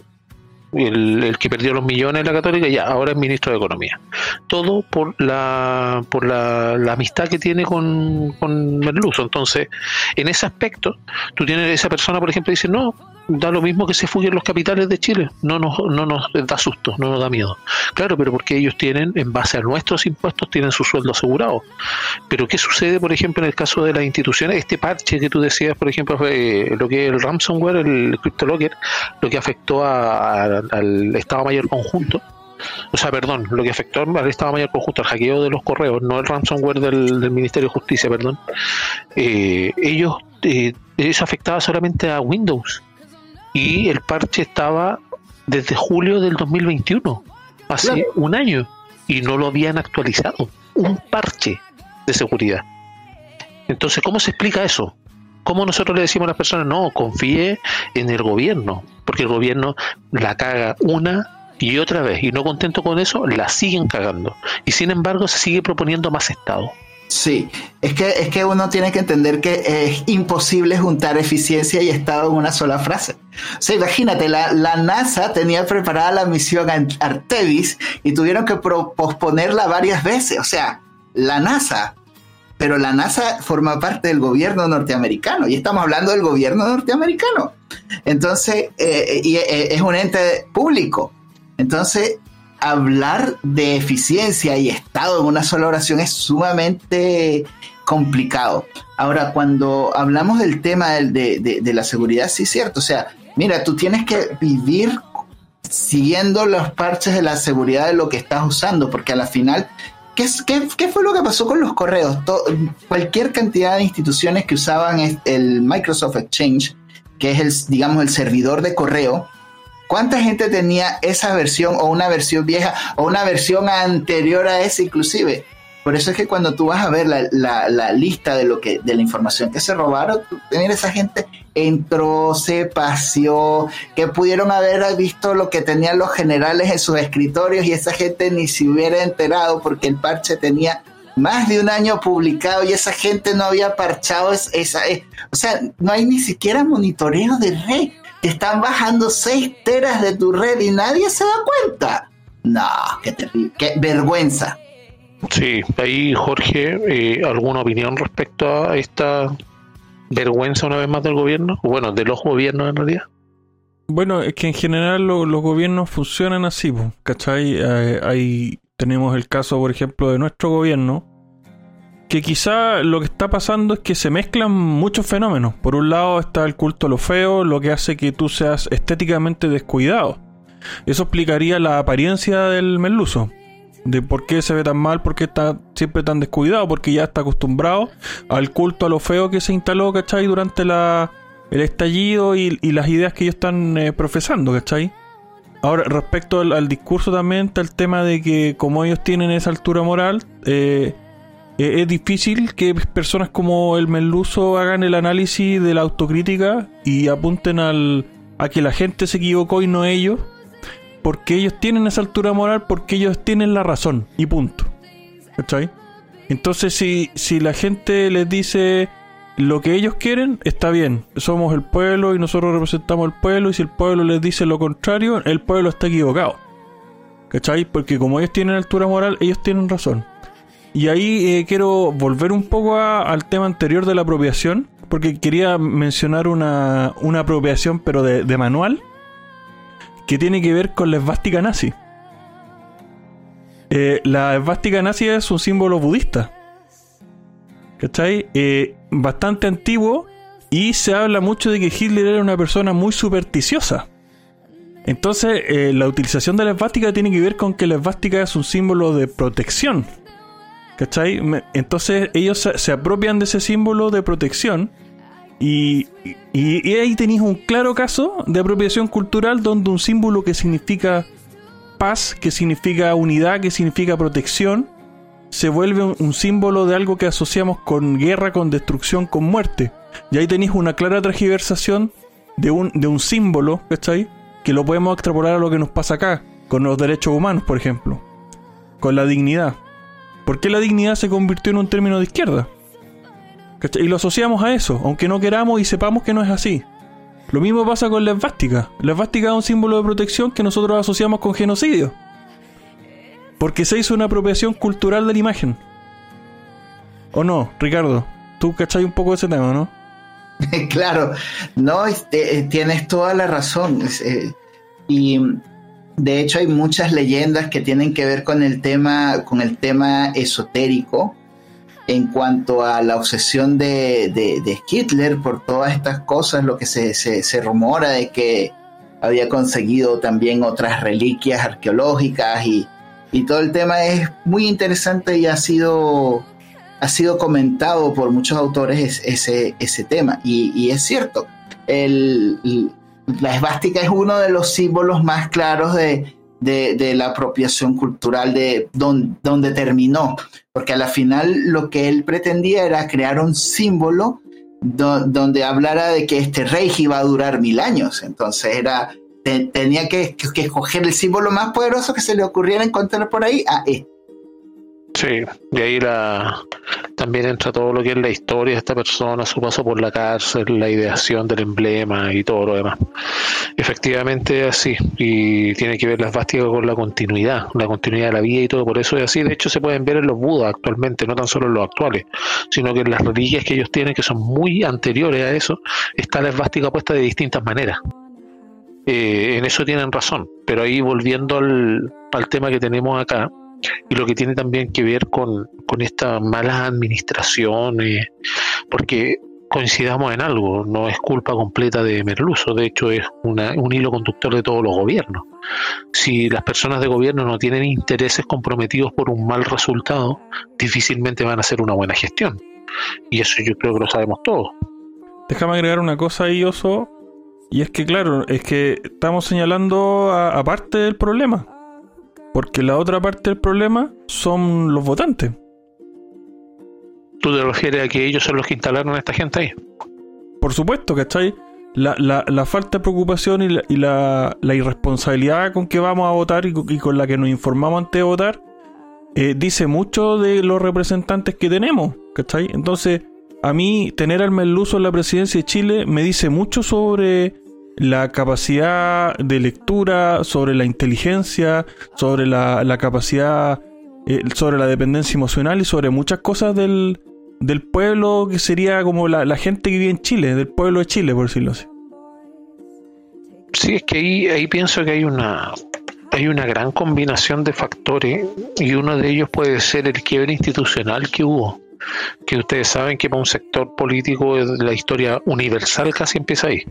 el, que perdió los millones la Católica, ya, ahora es ministro de Economía. Todo por la, por la, amistad que tiene con, con Merluzo. Entonces, en ese aspecto, tú tienes esa persona, por ejemplo, dice, no, da lo mismo que se fuguen los capitales de Chile, no nos, no nos da susto, no nos da miedo. Claro, pero porque ellos tienen, en base a nuestros impuestos, tienen su sueldo asegurado. Pero ¿qué sucede, por ejemplo, en el caso de las instituciones? Este parche que tú decías, por ejemplo, fue lo que es el ransomware, el CryptoLocker, lo que afectó al Estado Mayor Conjunto, o sea, perdón, lo que afectó al Estado Mayor Conjunto, el hackeo de los correos, no el ransomware del, Ministerio de Justicia, perdón, eh, ellos, eh, eso afectaba solamente a Windows y el parche estaba desde julio del 2021, hace un año, y no lo habían actualizado. Un parche de seguridad. Entonces, ¿cómo se explica eso? ¿Cómo nosotros le decimos a las personas, no, confíe en el gobierno? Porque el gobierno la caga una y otra vez, y no contento con eso, la siguen cagando. Y sin embargo, se sigue proponiendo más Estado. Sí, es que, es que uno tiene que entender que es imposible juntar eficiencia y Estado en una sola frase. O sea, imagínate, la, la NASA tenía preparada la misión Artemis y tuvieron que posponerla varias veces. O sea, la NASA, pero la NASA forma parte del gobierno norteamericano y estamos hablando del gobierno norteamericano. Entonces, eh, y eh, es un ente público. Entonces, hablar de eficiencia y estado en una sola oración es sumamente complicado. Ahora, cuando hablamos del tema de, la seguridad, sí es cierto. O sea, mira, tú tienes que vivir siguiendo los parches de la seguridad de lo que estás usando, porque a la final, ¿qué, qué, fue lo que pasó con los correos? cualquier cantidad de instituciones que usaban el Microsoft Exchange, que es el, digamos, el servidor de correo, ¿Cuánta gente tenía esa versión o una versión vieja o una versión anterior a esa inclusive? Por eso es que cuando tú vas a ver la, lista de lo que de la información que se robaron, tener esa gente entró, se paseó, que pudieron haber visto lo que tenían los generales en sus escritorios y esa gente ni se hubiera enterado porque el parche tenía más de un año publicado y esa gente no había parchado esa, eh, o sea, no hay ni siquiera monitoreo de red te están bajando 6 teras de tu red y nadie se da cuenta. No, qué terrible, qué vergüenza. Sí, ahí Jorge, eh, ¿alguna opinión respecto a esta vergüenza una vez más del gobierno? Bueno, de los gobiernos en realidad. Bueno, es que en general los gobiernos funcionan así, ¿cachai? Eh, ahí tenemos el caso, por ejemplo, de nuestro gobierno, que quizá lo que está pasando es que se mezclan muchos fenómenos. Por un lado está el culto a lo feo, lo que hace que tú seas estéticamente descuidado. Eso explicaría la apariencia del merluzo. De por qué se ve tan mal, por qué está siempre tan descuidado, porque ya está acostumbrado al culto a lo feo que se instaló, ¿cachai? Durante la, el estallido y, las ideas que ellos están eh, profesando, ¿cachai? Ahora, respecto al, discurso también está el tema de que como ellos tienen esa altura moral, eh, es difícil que personas como el Merluzo hagan el análisis de la autocrítica y apunten al, a que la gente se equivocó y no ellos, porque ellos tienen esa altura moral, porque ellos tienen la razón y punto. ¿Cachai? Entonces, si, si la gente les dice lo que ellos quieren, está bien. Somos el pueblo y nosotros representamos al pueblo, y si el pueblo les dice lo contrario, el pueblo está equivocado. ¿Cachai? Porque como ellos tienen altura moral, ellos tienen razón. Y ahí eh, quiero volver un poco al tema anterior de la apropiación, porque quería mencionar una, una apropiación, pero de, de manual, que tiene que ver con la esvástica nazi. Eh, la esvástica nazi es un símbolo budista. ¿Cachai? Eh, bastante antiguo y se habla mucho de que Hitler era una persona muy supersticiosa. Entonces, eh, la utilización de la esvástica tiene que ver con que la esvástica es un símbolo de protección. ¿Cachai? Entonces, ellos se, apropian de ese símbolo de protección. Y, y- ahí tenéis un claro caso de apropiación cultural donde un símbolo que significa paz, que significa unidad, que significa protección, se vuelve un, un símbolo de algo que asociamos con guerra, con destrucción, con muerte. Y ahí tenéis una clara transgiversación de un, de un símbolo, ¿cachai? Que lo podemos extrapolar a lo que nos pasa acá, con los derechos humanos, por ejemplo, con la dignidad. ¿Por qué la dignidad se convirtió en un término de izquierda? Y lo asociamos a eso, aunque no queramos y sepamos que no es así. Lo mismo pasa con la esvástica. La esvástica es un símbolo de protección que nosotros asociamos con genocidio. Porque se hizo una apropiación cultural de la imagen. ¿O no, Ricardo? Tú cachai un poco de ese tema, ¿no? claro, no, este, eh, tienes toda la razón. eh, y de hecho hay muchas leyendas que tienen que ver con el tema, con el tema esotérico en cuanto a la obsesión de, Hitler por todas estas cosas, lo que se, rumora de que había conseguido también otras reliquias arqueológicas y, todo el tema es muy interesante y ha sido ha sido comentado por muchos autores es- ese, tema. Y, y es cierto, el- la esvástica es uno de los símbolos más claros de, de- de la apropiación cultural de don- donde terminó. Porque a la final lo que él pretendía era crear un símbolo do- donde hablara de que este rey iba a durar mil años. Entonces era... te- tenía que, que- escoger el símbolo más poderoso que se le ocurriera encontrar por ahí a este. Sí, y ahí la, también entra todo lo que es la historia de esta persona, su paso por la cárcel, la ideación del emblema y todo lo demás. Efectivamente es así, y tiene que ver la esvástica con la continuidad, la continuidad de la vida y todo, por eso es así. De hecho, se pueden ver en los budas actualmente, no tan solo en los actuales, sino que en las reliquias que ellos tienen, que son muy anteriores a eso, está la esvástica puesta de distintas maneras. Eh, en eso tienen razón, pero ahí volviendo al tema que tenemos acá, y lo que tiene también que ver con, con esta mala administración, eh, porque coincidamos en algo, no es culpa completa de Merluzo, de hecho es una- un hilo conductor de todos los gobiernos. Si las personas de gobierno no tienen intereses comprometidos por un mal resultado, difícilmente van a hacer una buena gestión. Y eso yo creo que lo sabemos todos. Déjame agregar una cosa ahí, Oso. Y es que, claro, es que estamos señalando a, a parte del problema. Porque la otra parte del problema son los votantes. ¿Tú te refieres a que ellos son los que instalaron a esta gente ahí? Por supuesto, ¿cachai? La, la, la falta de preocupación y, la, y la, irresponsabilidad con que vamos a votar y, con- y con la que nos informamos antes de votar eh, dice mucho de los representantes que tenemos, ¿cachai? Entonces, a mí tener al Merluzo en la presidencia de Chile me dice mucho sobre la capacidad de lectura, sobre la inteligencia, sobre la, la capacidad, eh, sobre la dependencia emocional y sobre muchas cosas del, del pueblo que sería como la, la gente que vive en Chile, del pueblo de Chile, por decirlo así. Sí, es que ahí, ahí pienso que hay una hay una gran combinación de factores y uno de ellos puede ser el quiebre institucional que hubo. Que ustedes saben que para un sector político la historia universal casi empieza ahí.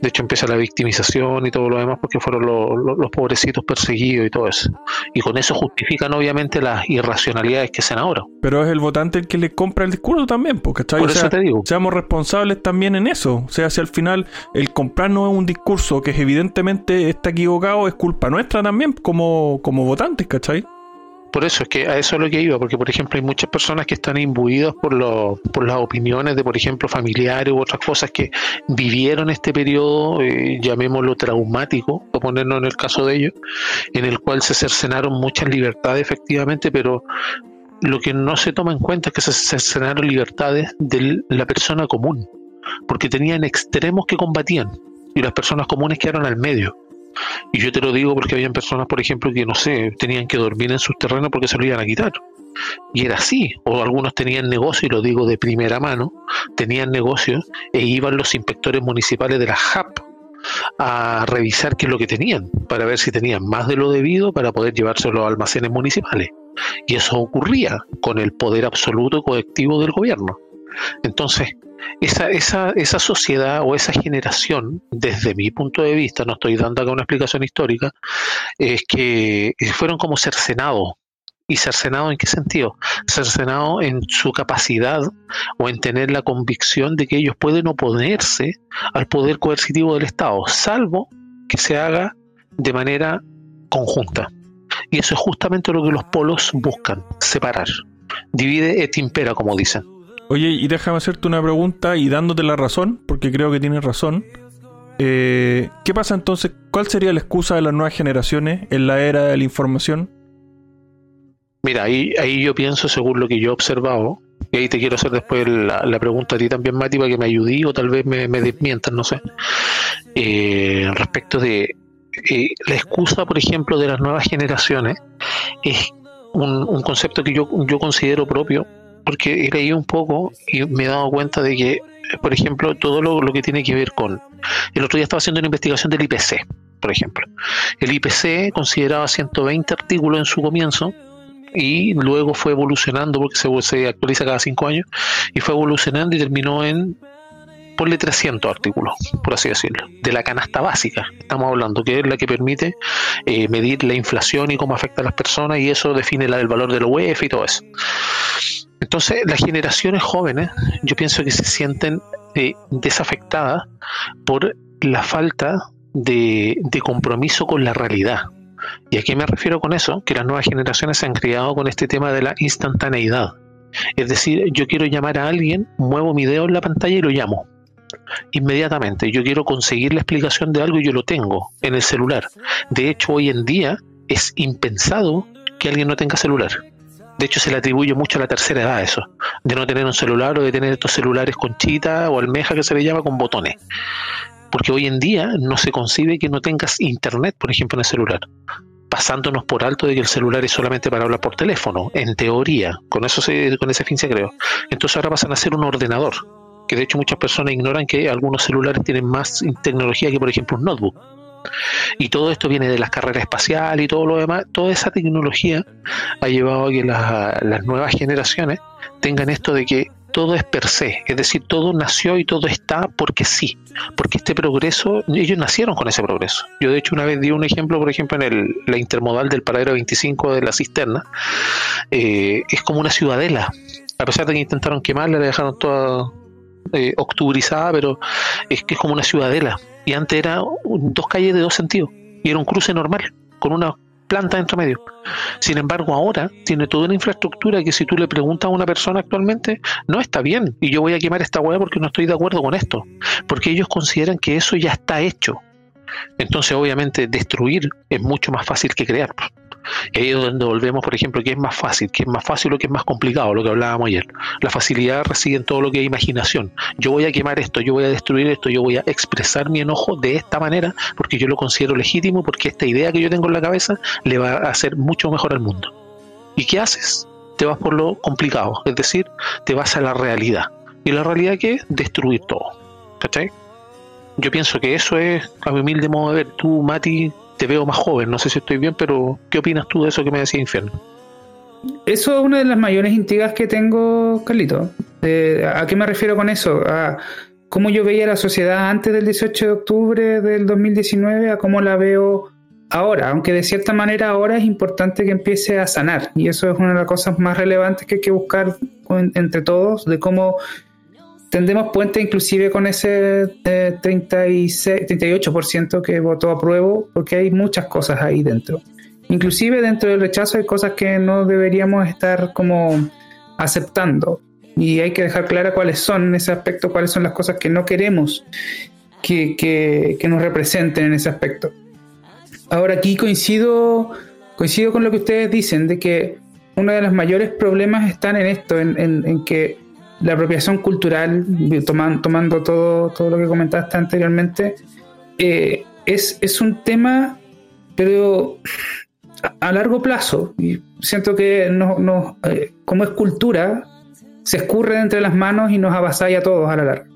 De hecho empieza la victimización y todo lo demás porque fueron los, pobrecitos perseguidos y todo eso. Y con eso justifican obviamente las irracionalidades que sean ahora. Pero es el votante el que le compra el discurso también, porque Por eso te digo. seamos responsables también en eso. O sea, si al final el comprar no es un discurso que evidentemente está equivocado, es culpa nuestra también como, como votantes, ¿cachai? Por eso es que a eso es lo que iba, porque por ejemplo hay muchas personas que están imbuidas por, lo, por las opiniones de, por ejemplo, familiares u otras cosas que vivieron este periodo, eh, llamémoslo traumático, por ponernos en el caso de ellos, en el cual se cercenaron muchas libertades efectivamente, pero lo que no se toma en cuenta es que se cercenaron libertades de la persona común, porque tenían extremos que combatían y las personas comunes quedaron al medio. Y yo te lo digo porque habían personas, por ejemplo, que no sé, tenían que dormir en sus terrenos porque se lo iban a quitar. Y era así, o algunos tenían negocio, y lo digo de primera mano, tenían negocios e iban los inspectores municipales de la JAP a revisar qué es lo que tenían, para ver si tenían más de lo debido para poder llevárselo a almacenes municipales. Y eso ocurría con el poder absoluto colectivo del gobierno. Entonces, esa, sociedad o esa generación, desde mi punto de vista, no estoy dando acá una explicación histórica, es que fueron como cercenados. ¿Y cercenado en qué sentido? Cercenado en su capacidad o en tener la convicción de que ellos pueden oponerse al poder coercitivo del Estado, salvo que se haga de manera conjunta. Y eso es justamente lo que los polos buscan, separar. Divide et impera, como dicen. Oye, y déjame hacerte una pregunta y dándote la razón, porque creo que tienes razón. Eh, ¿Qué pasa entonces? ¿Cuál sería la excusa de las nuevas generaciones en la era de la información? Mira, ahí, ahí yo pienso, según lo que yo he observado, y ahí te quiero hacer después la, pregunta a ti también, Mati, para que me ayudí o tal vez me, me desmientas, no sé. Eh, respecto de eh, la excusa, por ejemplo, de las nuevas generaciones, es un, un concepto que yo, yo considero propio porque he leído un poco y me he dado cuenta de que, por ejemplo, todo lo, que tiene que ver con... El otro día estaba haciendo una investigación del IPC, por ejemplo. El IPC consideraba 120 artículos en su comienzo y luego fue evolucionando porque se, se actualiza cada cinco años y fue evolucionando y terminó en ponle 300 artículos, por así decirlo, de la canasta básica, estamos hablando, que es la que permite eh, medir la inflación y cómo afecta a las personas y eso define la, el valor de la UEF y todo eso. Entonces, las generaciones jóvenes, yo pienso que se sienten eh, desafectadas por la falta de, de, compromiso con la realidad. ¿Y a qué me refiero con eso? Que las nuevas generaciones se han criado con este tema de la instantaneidad. Es decir, yo quiero llamar a alguien, muevo mi dedo en la pantalla y lo llamo. Inmediatamente, yo quiero conseguir la explicación de algo y yo lo tengo en el celular. De hecho, hoy en día es impensado que alguien no tenga celular. De hecho, se le atribuye mucho a la tercera edad eso, de no tener un celular o de tener estos celulares con chita o almeja que se le llama con botones. Porque hoy en día no se concibe que no tengas internet, por ejemplo, en el celular. Pasándonos por alto de que el celular es solamente para hablar por teléfono, en teoría. Con eso se, con ese fin se creó. Entonces ahora pasan a ser un ordenador. Que de hecho muchas personas ignoran que algunos celulares tienen más tecnología que, por ejemplo, un notebook y todo esto viene de las carreras espaciales y todo lo demás. Toda esa tecnología ha llevado a que las nuevas generaciones tengan esto de que todo es per se, es decir, todo nació y todo está porque sí, porque este progreso, ellos nacieron con ese progreso. Yo de hecho una vez di un ejemplo, por ejemplo, en el, la intermodal del paradero 25 de la cisterna, eh, es como una ciudadela, a pesar de que intentaron quemarla, la dejaron toda eh, octubrizada, pero es que es como una ciudadela. Y antes era dos calles de dos sentidos. Y era un cruce normal, con una planta dentro medio. Sin embargo, ahora tiene toda una infraestructura que si tú le preguntas a una persona actualmente, no está bien. Y yo voy a quemar esta hueá porque no estoy de acuerdo con esto. Porque ellos consideran que eso ya está hecho. Entonces, obviamente, destruir es mucho más fácil que crear. Ahí es donde volvemos, por ejemplo, que es más fácil, que es más fácil o que es más complicado, lo que hablábamos ayer. La facilidad reside en todo lo que es imaginación. Yo voy a quemar esto, yo voy a destruir esto, yo voy a expresar mi enojo de esta manera porque yo lo considero legítimo, porque esta idea que yo tengo en la cabeza le va a hacer mucho mejor al mundo. ¿Y qué haces? Te vas por lo complicado, es decir, te vas a la realidad. ¿Y la realidad qué es? Destruir todo. ¿Cachai? Yo pienso que eso es, a mi humilde modo de ver, tú, Mati, te veo más joven, no sé si estoy bien, pero ¿qué opinas tú de eso que me decía Infierno? eso es una de las mayores intrigas que tengo, Carlito. Eh, ¿A qué me refiero con eso? A cómo yo veía la sociedad antes del 18 de octubre del 2019 a cómo la veo ahora, aunque de cierta manera ahora es importante que empiece a sanar y eso es una de las cosas más relevantes que hay que buscar entre todos, de cómo tendemos puente inclusive con ese 36, eh, 38% que votó a prueba, porque hay muchas cosas ahí dentro. Inclusive dentro del rechazo hay cosas que no deberíamos estar como aceptando y hay que dejar clara cuáles son en ese aspecto, cuáles son las cosas que no queremos que, que nos representen en ese aspecto. Ahora aquí coincido, coincido con lo que ustedes dicen, de que uno de los mayores problemas están en esto, en, que la apropiación cultural, tomando todo, todo lo que comentaste anteriormente, eh, es, es un tema, pero a, largo plazo. Siento que no, eh, como es cultura, se escurre entre las manos y nos avasalla a todos a la larga.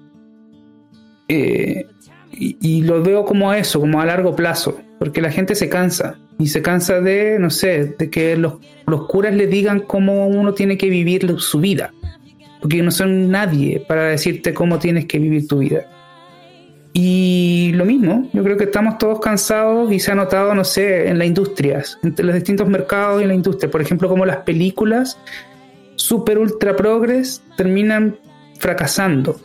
Eh, y, lo veo como eso, como a largo plazo, porque la gente se cansa y se cansa de, no sé, de que los, los curas le digan cómo uno tiene que vivir su vida, porque no son nadie para decirte cómo tienes que vivir tu vida. Y lo mismo, yo creo que estamos todos cansados y se ha notado, no sé, en las industrias, entre los distintos mercados y en la industria. Por ejemplo, como las películas super ultra progres terminan fracasando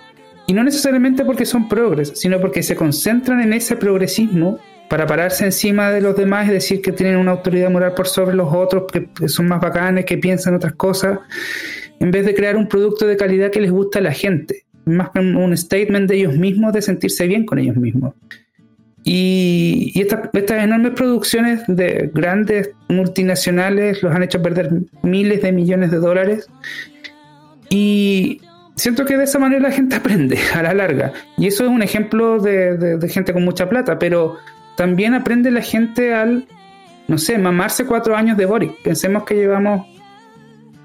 y no necesariamente porque son progres, sino porque se concentran en ese progresismo para pararse encima de los demás y decir que tienen una autoridad moral por sobre los otros, que son más bacanes, que piensan otras cosas, en vez de crear un producto de calidad que les gusta a la gente. Más que un statement de ellos mismos, de sentirse bien con ellos mismos. Y, estas enormes producciones de grandes multinacionales los han hecho perder miles de millones de dólares. Y siento que de esa manera la gente aprende a la larga. Y eso es un ejemplo de, gente con mucha plata, pero también aprende la gente al, no sé, mamarse cuatro años de Boris. Pensemos que llevamos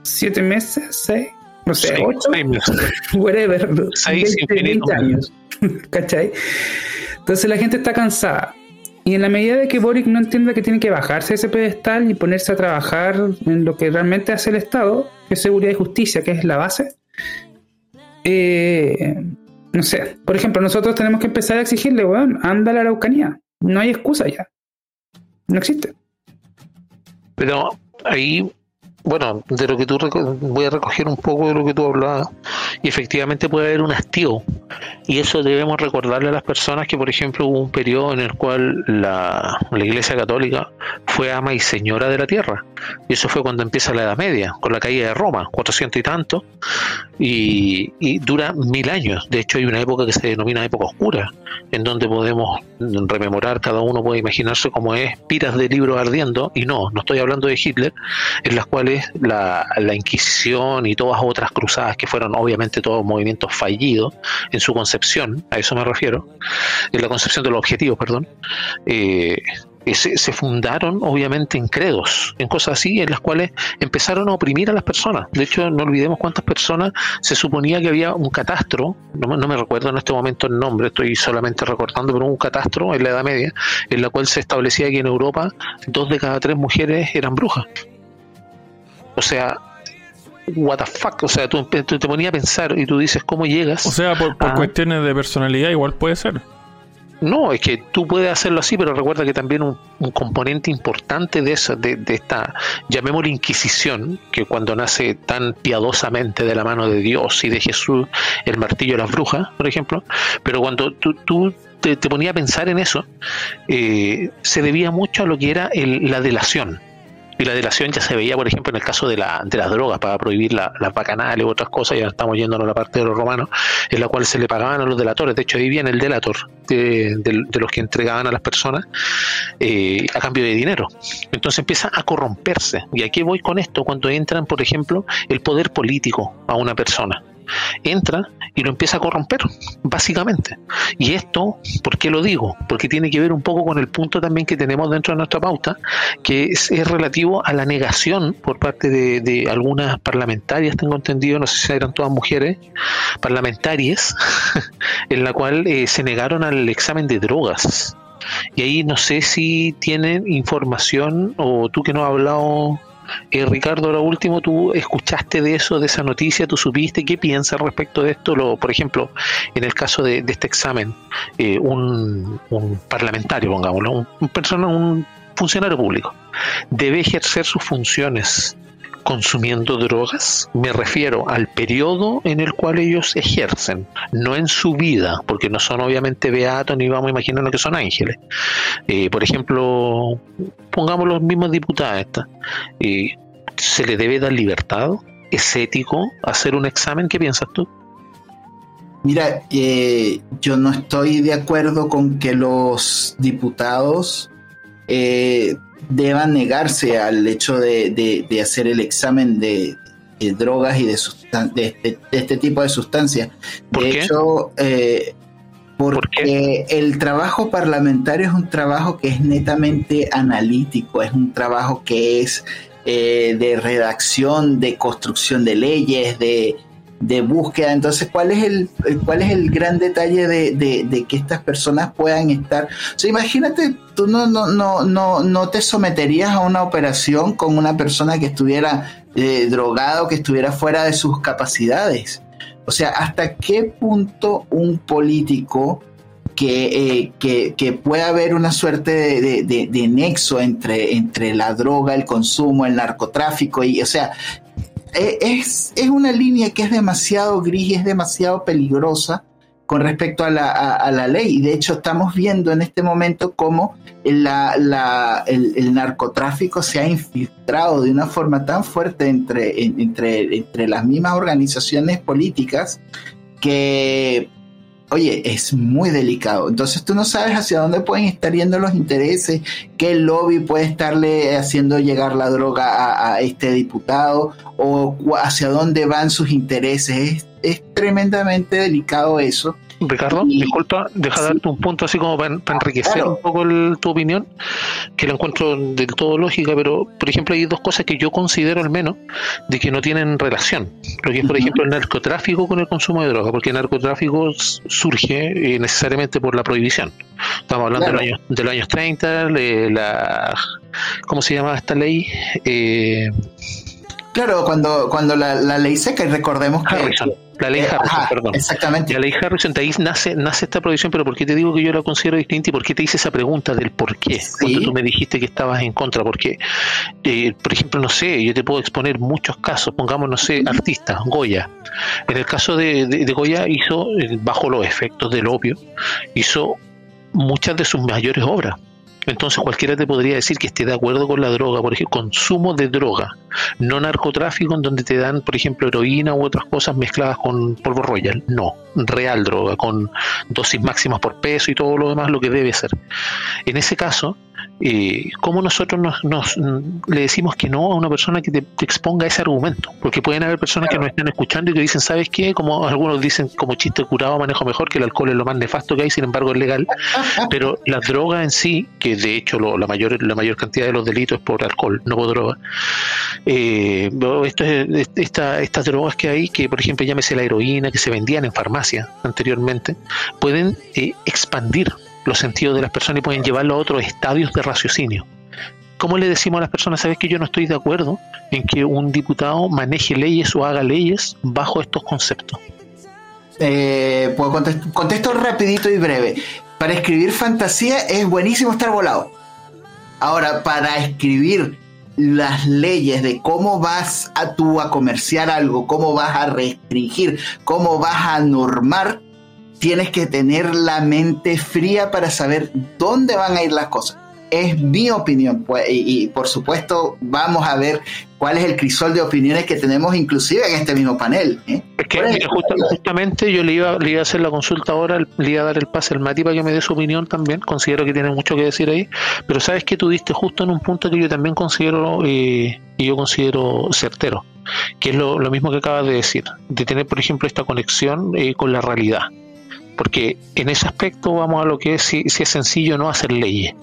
siete meses, seis, no sé, ocho, whatever, seis 20, años. ¿Cachai? Entonces la gente está cansada. Y en la medida de que Boric no entienda que tiene que bajarse de ese pedestal y ponerse a trabajar en lo que realmente hace el Estado, que es seguridad y justicia, que es la base, eh, no sé, por ejemplo, nosotros tenemos que empezar a exigirle, weón, anda a la Araucanía. No hay excusa ya. No existe. Pero ahí bueno, de lo que tú voy a recoger un poco de lo que tú hablabas, y efectivamente puede haber un hastío, y eso debemos recordarle a las personas que, por ejemplo, hubo un periodo en el cual la, Iglesia Católica fue ama y señora de la tierra, y eso fue cuando empieza la Edad Media, con la caída de Roma, 400 y tanto, y, y dura mil años. De hecho, hay una época que se denomina época oscura, en donde podemos rememorar, cada uno puede imaginarse cómo es, piras de libros ardiendo, y no, no estoy hablando de Hitler, en las cuales la, Inquisición y todas otras cruzadas que fueron obviamente todos movimientos fallidos en su concepción, a eso me refiero, en la concepción de los objetivos, perdón, eh, se, se, fundaron obviamente en credos, en cosas así, en las cuales empezaron a oprimir a las personas. De hecho, no olvidemos cuántas personas se suponía que había un catastro, no, no me recuerdo en este momento el nombre, estoy solamente recordando, pero un catastro en la Edad Media, en la cual se establecía que en Europa dos de cada tres mujeres eran brujas. O sea, what the fuck, o sea, tú, te ponías a pensar y tú dices cómo llegas. O sea, por, cuestiones de personalidad igual puede ser. No, es que tú puedes hacerlo así, pero recuerda que también un, componente importante de esa, de, esta, llamémosle Inquisición, que cuando nace tan piadosamente de la mano de Dios y de Jesús, el martillo de las brujas, por ejemplo, pero cuando tú, te, ponías a pensar en eso, eh, se debía mucho a lo que era la delación y la delación ya se veía, por ejemplo, en el caso de, la, de las drogas, para prohibir las bacanales u otras cosas, ya estamos yéndonos a la parte de los romanos, en la cual se le pagaban a los delatores. De hecho, ahí viene el delator de, los que entregaban a las personas eh, a cambio de dinero. Entonces empieza a corromperse. ¿Y aquí voy con esto? Cuando entran, por ejemplo, el poder político a una persona entra y lo empieza a corromper, básicamente. Y esto, ¿por qué lo digo? Porque tiene que ver un poco con el punto también que tenemos dentro de nuestra pauta, que es, relativo a la negación por parte de, algunas parlamentarias, tengo entendido, no sé si eran todas mujeres, parlamentarias, en la cual eh, se negaron al examen de drogas. Y ahí no sé si tienen información o tú que no has hablado Eh, Ricardo, ahora último, tú escuchaste de eso, de esa noticia, tú supiste, ¿qué piensas respecto de esto? Lo, por ejemplo, en el caso de, este examen, eh, un, parlamentario, pongámoslo, un, un, persona, un funcionario público, debe ejercer sus funciones consumiendo drogas, me refiero al periodo en el cual ellos ejercen, no en su vida, porque no son obviamente beatos ni vamos a imaginar que son ángeles. Eh, por ejemplo, pongamos los mismos diputados, eh, ¿se le debe dar libertad? ¿Es ético hacer un examen? ¿Qué piensas tú? Mira, eh, yo no estoy de acuerdo con que los diputados eh, deban negarse al hecho de, hacer el examen de, drogas y de, de, este tipo de sustancias. de hecho, eh, porque el trabajo parlamentario es un trabajo que es netamente analítico, es un trabajo que es eh, de redacción, de construcción de leyes, de, de búsqueda. Entonces, ¿cuál es el, cuál es el gran detalle de, que estas personas puedan estar? O sea, imagínate, tú no, no, no, no, no te someterías a una operación con una persona que estuviera eh, drogado, que estuviera fuera de sus capacidades. O sea, ¿hasta qué punto un político que, eh, que, pueda haber una suerte de, de, nexo entre, entre la droga, el consumo, el narcotráfico, y o sea, es, es, una línea que es demasiado gris, es demasiado peligrosa con respecto a la, a, la ley. Y de hecho estamos viendo en este momento cómo la, la, el, narcotráfico se ha infiltrado de una forma tan fuerte entre, entre, entre las mismas organizaciones políticas que oye, es muy delicado. Entonces tú no sabes hacia dónde pueden estar yendo los intereses, qué lobby puede estarle haciendo llegar la droga a, este diputado o hacia dónde van sus intereses. es tremendamente delicado eso. Ricardo, disculpa, deja darte un punto así como para, enriquecer un poco tu opinión, que la encuentro del todo lógica, pero por ejemplo hay dos cosas que yo considero al menos de que no tienen relación. Lo que es, por ejemplo, el narcotráfico con el consumo de droga, porque el narcotráfico surge eh, necesariamente por la prohibición. Estamos hablando de, los años, de los años 30, de la... ¿Cómo se llama esta ley? Eh, claro, cuando, cuando la, ley seca, y recordemos que... La ley eh, Harrison, perdón. Exactamente. La ley Harrison, de ahí nace, nace esta prohibición, pero ¿por qué te digo que yo la considero distinta y por qué te hice esa pregunta del por qué? Cuando tú me dijiste que estabas en contra, porque, eh, por ejemplo, no sé, yo te puedo exponer muchos casos, pongamos, no sé, artistas, Goya. En el caso de, de Goya hizo, eh, bajo los efectos del opio, hizo muchas de sus mayores obras entonces cualquiera te podría decir que esté de acuerdo con la droga, por ejemplo, consumo de droga, no narcotráfico en donde te dan, por ejemplo, heroína u otras cosas mezcladas con polvo royal, no, real droga, con dosis máximas por peso y todo lo demás, lo que debe ser. En ese caso, eh, ¿cómo nosotros nos, le decimos que no a una persona que te, exponga ese argumento? Porque pueden haber personas que nos están escuchando y que dicen, ¿sabes qué? Como algunos dicen, como chiste curado manejo mejor, que el alcohol es lo más nefasto que hay, sin embargo es legal, pero las drogas en sí, que de hecho la, mayor, la mayor cantidad de los delitos es por alcohol, no por droga, eh, esto es, esta, estas drogas que hay, que por ejemplo llámese la heroína, que se vendían en farmacia anteriormente, pueden eh, expandir los sentidos de las personas y pueden llevarlo a otros estadios de raciocinio. ¿Cómo le decimos a las personas, sabes que yo no estoy de acuerdo en que un diputado maneje leyes o haga leyes bajo estos conceptos? Eh, pues contesto, rapidito y breve. Para escribir fantasía es buenísimo estar volado. Ahora, para escribir las leyes de cómo vas a tú a comerciar algo, cómo vas a restringir, cómo vas a normar, tienes que tener la mente fría para saber dónde van a ir las cosas. Es mi opinión, pues, y, por supuesto vamos a ver cuál es el crisol de opiniones que tenemos inclusive en este mismo panel. ¿eh? Es que justamente yo le iba, le iba a hacer la consulta ahora, le iba a dar el pase al Mati para que me dé su opinión también, considero que tiene mucho que decir ahí, pero sabes que tú diste justo en un punto que yo también considero eh, y yo considero certero, que es lo, mismo que acabas de decir, de tener por ejemplo esta conexión eh, con la realidad porque en ese aspecto vamos a lo que es si, es sencillo no hacer leyes,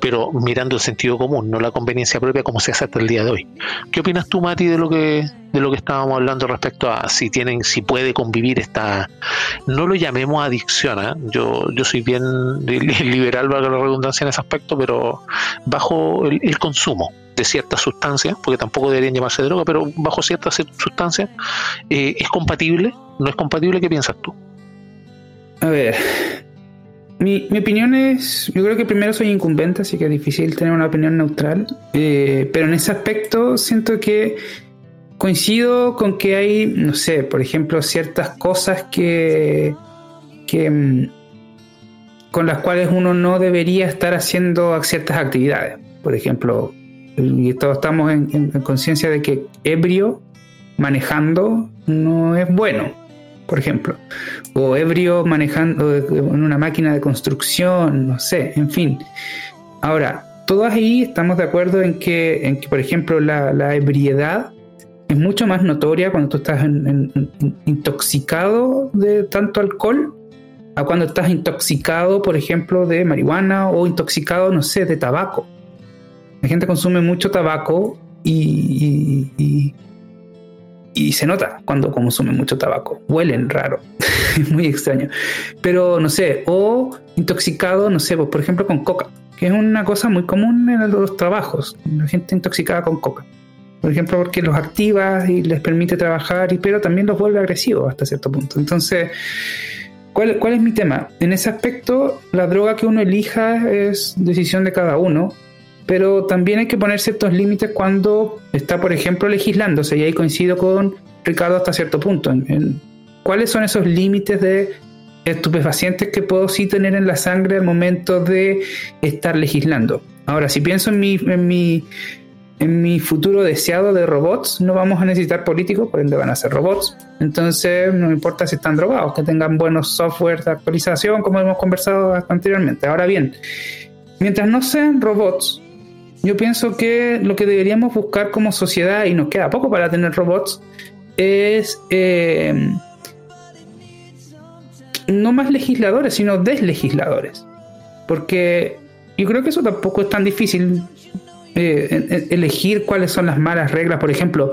pero mirando el sentido común, no la conveniencia propia como se hace hasta el día de hoy. ¿Qué opinas tú, Mati, de lo que de lo que estábamos hablando respecto a si tienen, si puede convivir esta, no lo llamemos adicción, ¿eh? yo, yo soy bien liberal, valga la redundancia en ese aspecto, pero bajo el, consumo, de ciertas sustancias, porque tampoco deberían llamarse droga, pero bajo ciertas sustancias, eh, ¿es compatible? ¿No es compatible? ¿Qué piensas tú? A ver, mi, mi, opinión es, yo creo que primero soy incumbente, así que es difícil tener una opinión neutral, eh, pero en ese aspecto siento que coincido con que hay, no sé, por ejemplo, ciertas cosas que, que mm, con las cuales uno no debería estar haciendo ciertas actividades. Por ejemplo, y todos estamos en, en conciencia de que ebrio manejando no es bueno, por ejemplo, o ebrio manejando en una máquina de construcción, no sé, en fin. Ahora, todos ahí estamos de acuerdo en que, en que por ejemplo, la, la ebriedad es mucho más notoria cuando tú estás intoxicado de tanto alcohol a cuando estás intoxicado, por ejemplo, de marihuana o intoxicado, no sé, de tabaco. La gente consume mucho tabaco y, se nota cuando consume mucho tabaco. Huelen raro, es muy extraño. Pero no sé, o intoxicado, no sé, pues, por ejemplo, con coca, que es una cosa muy común en los trabajos, la gente intoxicada con coca. Por ejemplo, porque los activa y les permite trabajar, y, pero también los vuelve agresivos hasta cierto punto. Entonces, ¿cuál, ¿cuál es mi tema? En ese aspecto, la droga que uno elija es decisión de cada uno, pero también hay que poner ciertos límites cuando está, por ejemplo, legislándose, y ahí coincido con Ricardo hasta cierto punto. ¿Cuáles son esos límites de estupefacientes que puedo sí tener en la sangre al momento de estar legislando? Ahora, si pienso en mi, en mi en mi futuro deseado de robots no vamos a necesitar políticos, por ende van a ser robots. Entonces no importa si están drogados, que tengan buenos software de actualización, como hemos conversado anteriormente. Ahora bien, mientras no sean robots, yo pienso que lo que deberíamos buscar como sociedad, y nos queda poco para tener robots, es eh, no más legisladores, sino deslegisladores. Porque yo creo que eso tampoco es tan difícil eh, elegir cuáles son las malas reglas, por ejemplo,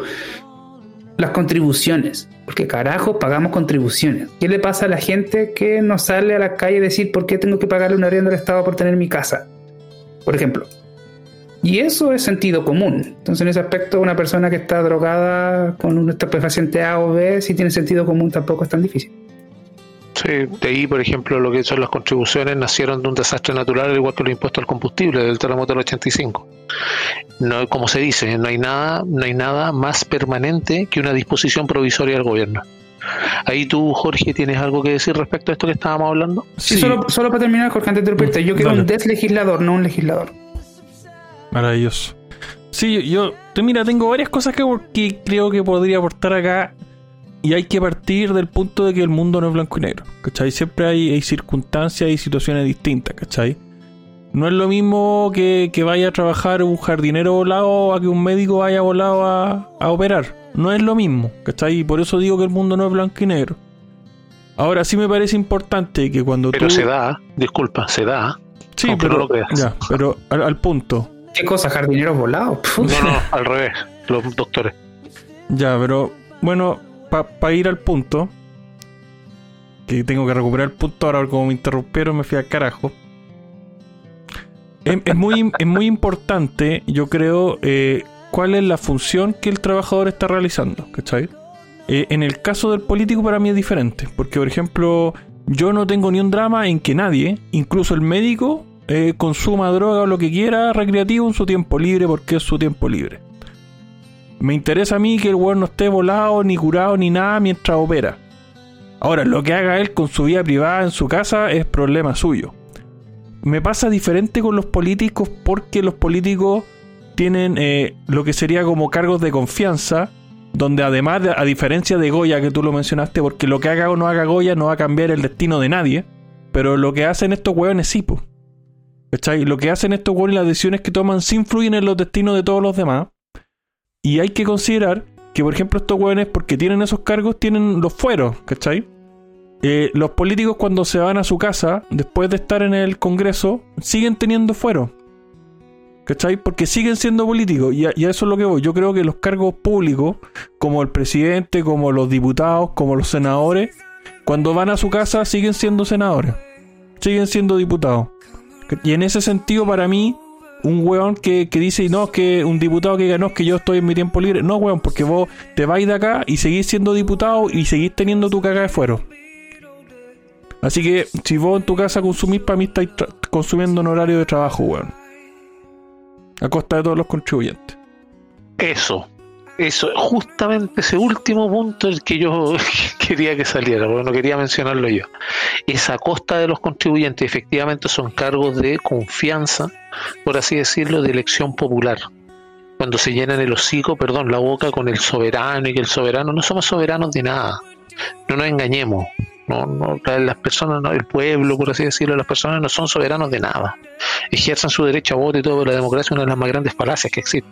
las contribuciones, porque carajo pagamos contribuciones. ¿Qué le pasa a la gente que no sale a la calle a decir por qué tengo que pagarle una arriendo al Estado por tener mi casa? Por ejemplo. Y eso es sentido común. Entonces, en ese aspecto, una persona que está drogada con un estupefaciente A o B, si tiene sentido común, tampoco es tan difícil. Sí, de ahí, por ejemplo, lo que son las contribuciones nacieron de un desastre natural, al igual que los impuestos al combustible del terremoto del 85. No, como se dice, no hay nada, no hay nada más permanente que una disposición provisoria del gobierno. Ahí tú, Jorge, ¿tienes algo que decir respecto a esto que estábamos hablando? Sí, Solo, solo, para terminar, Jorge, antes de yo quiero un deslegislador, no un legislador. Maravilloso. Sí, yo, mira, tengo varias cosas que, que creo que podría aportar acá y hay que partir del punto de que el mundo no es blanco y negro, ¿cachai? Siempre hay, circunstancias y situaciones distintas, ¿cachai? No es lo mismo que, vaya a trabajar un jardinero volado a que un médico vaya volado a, operar. No es lo mismo, ¿cachai? Y por eso digo que el mundo no es blanco y negro. Ahora sí me parece importante que cuando pero se da, disculpa, se da. Sí, pero, ya, pero al, punto. ¿Qué cosa? ¿Jardineros volados? No, no, al revés, los doctores. Ya, pero bueno, para ir al punto, que tengo que recuperar el punto ahora, como me interrumpieron, me fui al carajo. Es, muy, es muy importante, yo creo, eh, cuál es la función que el trabajador está realizando, ¿cachai? Eh, en el caso del político para mí es diferente, porque por ejemplo, yo no tengo ni un drama en que nadie, incluso el médico, eh, consuma droga o lo que quiera recreativo en su tiempo libre porque es su tiempo libre. Me interesa a mí que el weón no esté volado, ni curado, ni nada mientras opera. Ahora, lo que haga él con su vida privada en su casa es problema suyo. Me pasa diferente con los políticos porque los políticos tienen eh, lo que sería como cargos de confianza, donde además, a diferencia de Goya, que tú lo mencionaste, porque lo que haga o no haga Goya no va a cambiar el destino de nadie, pero lo que hacen estos weones sí, pues. Lo que hacen estos weones, las decisiones que toman sí influyen en los destinos de todos los demás. Y hay que considerar que, por ejemplo, estos hueones, porque tienen esos cargos, tienen los fueros, ¿cachai? Eh, los políticos cuando se van a su casa, después de estar en el Congreso, siguen teniendo fuero. ¿Cachai? Porque siguen siendo políticos. Y a, y a, eso es lo que voy. Yo creo que los cargos públicos, como el presidente, como los diputados, como los senadores, cuando van a su casa siguen siendo senadores. Siguen siendo diputados. Y en ese sentido, para mí, un weón que, que dice, no, es que un diputado que es que yo estoy en mi tiempo libre. No, weón, porque vos te vais de acá y seguís siendo diputado y seguís teniendo tu caga de fuero. Así que si vos en tu casa consumís, para mí estáis consumiendo en horario de trabajo, weón. A costa de todos los contribuyentes. Eso, eso, justamente ese último punto el que yo quería que saliera, porque no quería mencionarlo yo. Es a costa de los contribuyentes, efectivamente son cargos de confianza, por así decirlo, de elección popular. Cuando se llenan el hocico, perdón, la boca con el soberano y que el soberano no somos soberanos de nada. No nos engañemos. No, no, la- las personas, no, el pueblo, por así decirlo, las personas no son soberanos de nada. Ejercen su derecho a voto y todo, pero la democracia es una de las más grandes falacias que existe.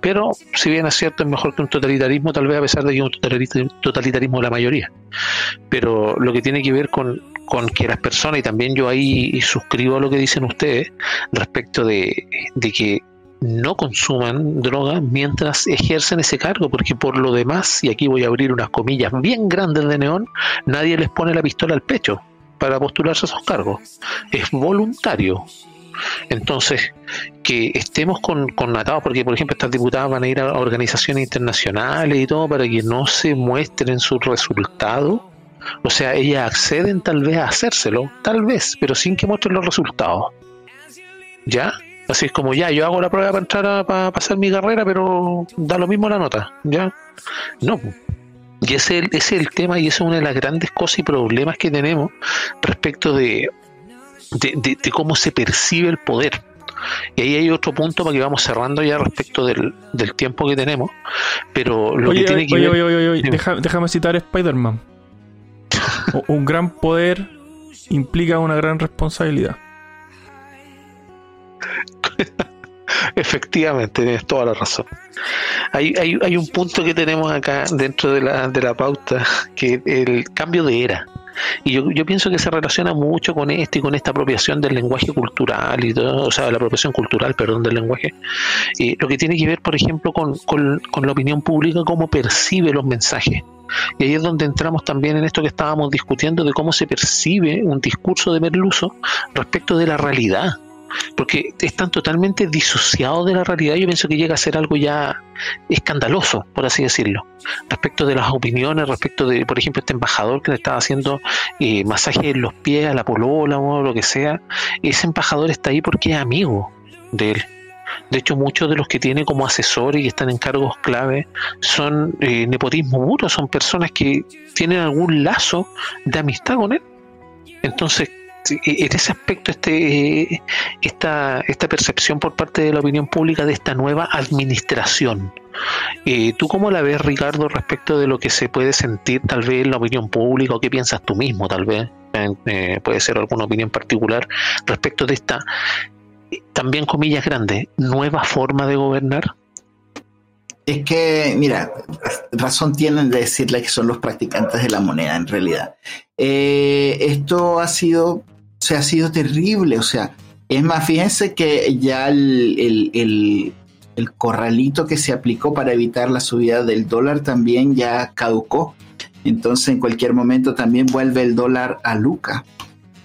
Pero, si bien es cierto, es mejor que un totalitarismo, tal vez a pesar de que es un totalita- totalitarismo de la mayoría. Pero lo que tiene que ver con, con que las personas, y también yo ahí suscribo a lo que dicen ustedes, respecto de, de que no consuman droga mientras ejercen ese cargo, porque por lo demás, y aquí voy a abrir unas comillas bien grandes de neón, nadie les pone la pistola al pecho para postularse a esos cargos. Es voluntario. Entonces, que estemos con, con atados, porque por ejemplo estas diputadas van a ir a organizaciones internacionales y todo para que no se muestren sus resultados. O sea, ellas acceden tal vez a hacérselo, tal vez, pero sin que muestren los resultados. ¿Ya? Así es como ya, yo hago la prueba para entrar a para pasar mi carrera, pero da lo mismo la nota, ¿ya? No. Y ese, ese es el tema y esa es una de las grandes cosas y problemas que tenemos respecto de, de, de- de cómo se percibe el poder. Y ahí hay otro punto para que vamos cerrando ya respecto del, del tiempo que tenemos. Pero lo Oye, que tiene oye, que oye, ver. oye, deja- déjame citar Spider-Man. Un gran poder implica una gran responsabilidad. Efectivamente, tienes toda la razón. Hay, hay, hay un punto que tenemos acá dentro de la, de la pauta, que el cambio de era. Y yo, yo pienso que se relaciona mucho con esto y con esta apropiación del lenguaje cultural y todo, o sea, la apropiación cultural, perdón, del lenguaje. Y lo que tiene que ver, por ejemplo, con, con, con la opinión pública, cómo percibe los mensajes. Y ahí es donde entramos también en esto que estábamos discutiendo de cómo se percibe un discurso de Merluzo respecto de la realidad porque están totalmente disociados de la realidad. Yo pienso que llega a ser algo ya escandaloso, por así decirlo, respecto de las opiniones, respecto de, por ejemplo, este embajador que le estaba haciendo eh, masaje en los pies a la polola o lo que sea. Ese embajador está ahí porque es amigo de él. De hecho, muchos de los que tiene como asesores y están en cargos clave son eh, nepotismo puro, son personas que tienen algún lazo de amistad con él. Entonces, en ese aspecto, este, esta, esta percepción por parte de la opinión pública de esta nueva administración, eh, ¿tú cómo la ves, Ricardo, respecto de lo que se puede sentir tal vez en la opinión pública o qué piensas tú mismo, tal vez? Eh, puede ser alguna opinión particular respecto de esta, eh, también comillas grandes, nueva forma de gobernar. Es que, mira, razón tienen de decirle que son los practicantes de la moneda en realidad. Esto ha sido, se ha sido terrible, o sea, es más, fíjense que ya el, el, corralito que se aplicó para evitar la subida del dólar también ya caducó. Entonces en cualquier momento también vuelve el dólar a Luca.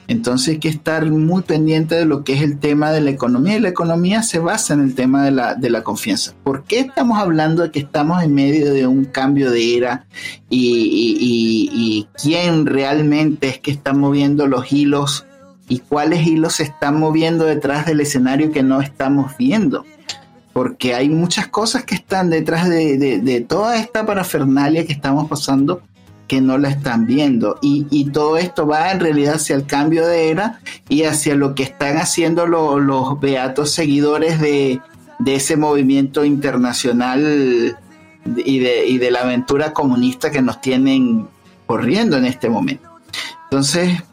Entonces hay que estar muy pendiente de lo que es el tema de la economía y la economía se basa en el tema de la, de la confianza. ¿Por qué estamos hablando de que estamos en medio de un cambio de era y- y- y quién realmente es que está moviendo los hilos y cuáles hilos se están moviendo detrás del escenario que no estamos viendo? Porque hay muchas cosas que están detrás de, de- toda esta parafernalia que estamos pasando que no la están viendo. Y, y todo esto va en realidad hacia el cambio de era y hacia lo que están haciendo lo- los beatos seguidores de, de ese movimiento internacional y de, y de la aventura comunista que nos tienen corriendo en este momento. Entonces,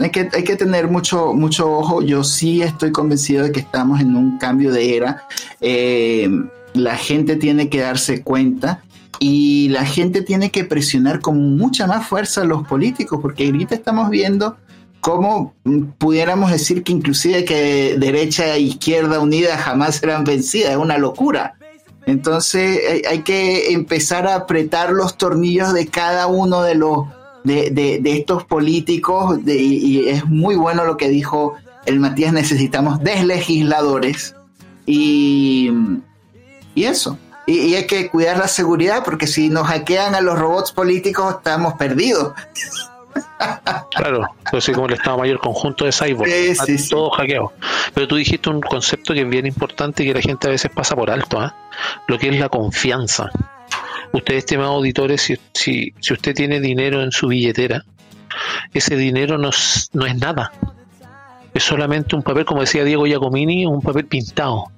hay que, tener mucho, mucho ojo. Yo sí estoy convencido de que estamos en un cambio de era. Eh, la gente tiene que darse cuenta y la gente tiene que presionar con mucha más fuerza a los políticos, porque ahorita estamos viendo cómo mm, pudiéramos decir que inclusive que derecha e izquierda unida jamás serán vencidas, es una locura. Entonces hay que empezar a apretar los tornillos de cada uno de los de, de- de estos políticos de- y, es muy bueno lo que dijo el Matías, necesitamos deslegisladores Y, y eso. Y, y hay que cuidar la seguridad porque si nos hackean a los robots políticos estamos perdidos. Claro, así como el Estado Mayor conjunto de cyborg, Sí, sí, sí. todo hackeado. Pero tú dijiste un concepto que es bien importante y que la gente a veces pasa por alto, ¿ah? lo que es la confianza. Ustedes, estimados auditores, si, si, si usted tiene dinero en su billetera, ese dinero no es, no es nada. Es solamente un papel, como decía Diego Giacomini, un papel pintado.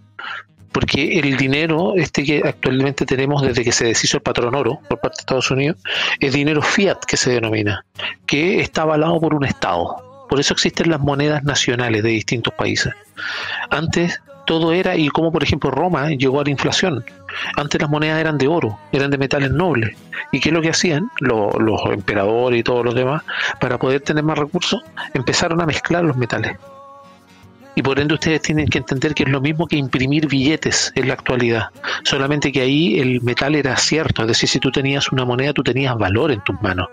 Porque el dinero este que actualmente tenemos desde que se deshizo el patrón oro por parte de Estados Unidos es dinero fiat que se denomina, que está avalado por un Estado. Por eso existen las monedas nacionales de distintos países. Antes todo era, y como por ejemplo Roma llegó a la inflación. Antes las monedas eran de oro, eran de metales nobles. ¿Y qué es lo que hacían Lo- los emperadores y todos los demás? Para poder tener más recursos, empezaron a mezclar los metales. Y por ende ustedes tienen que entender que es lo mismo que imprimir billetes en la actualidad. Solamente que ahí el metal era cierto. Es decir, si tú tenías una moneda, tú tenías valor en tus manos.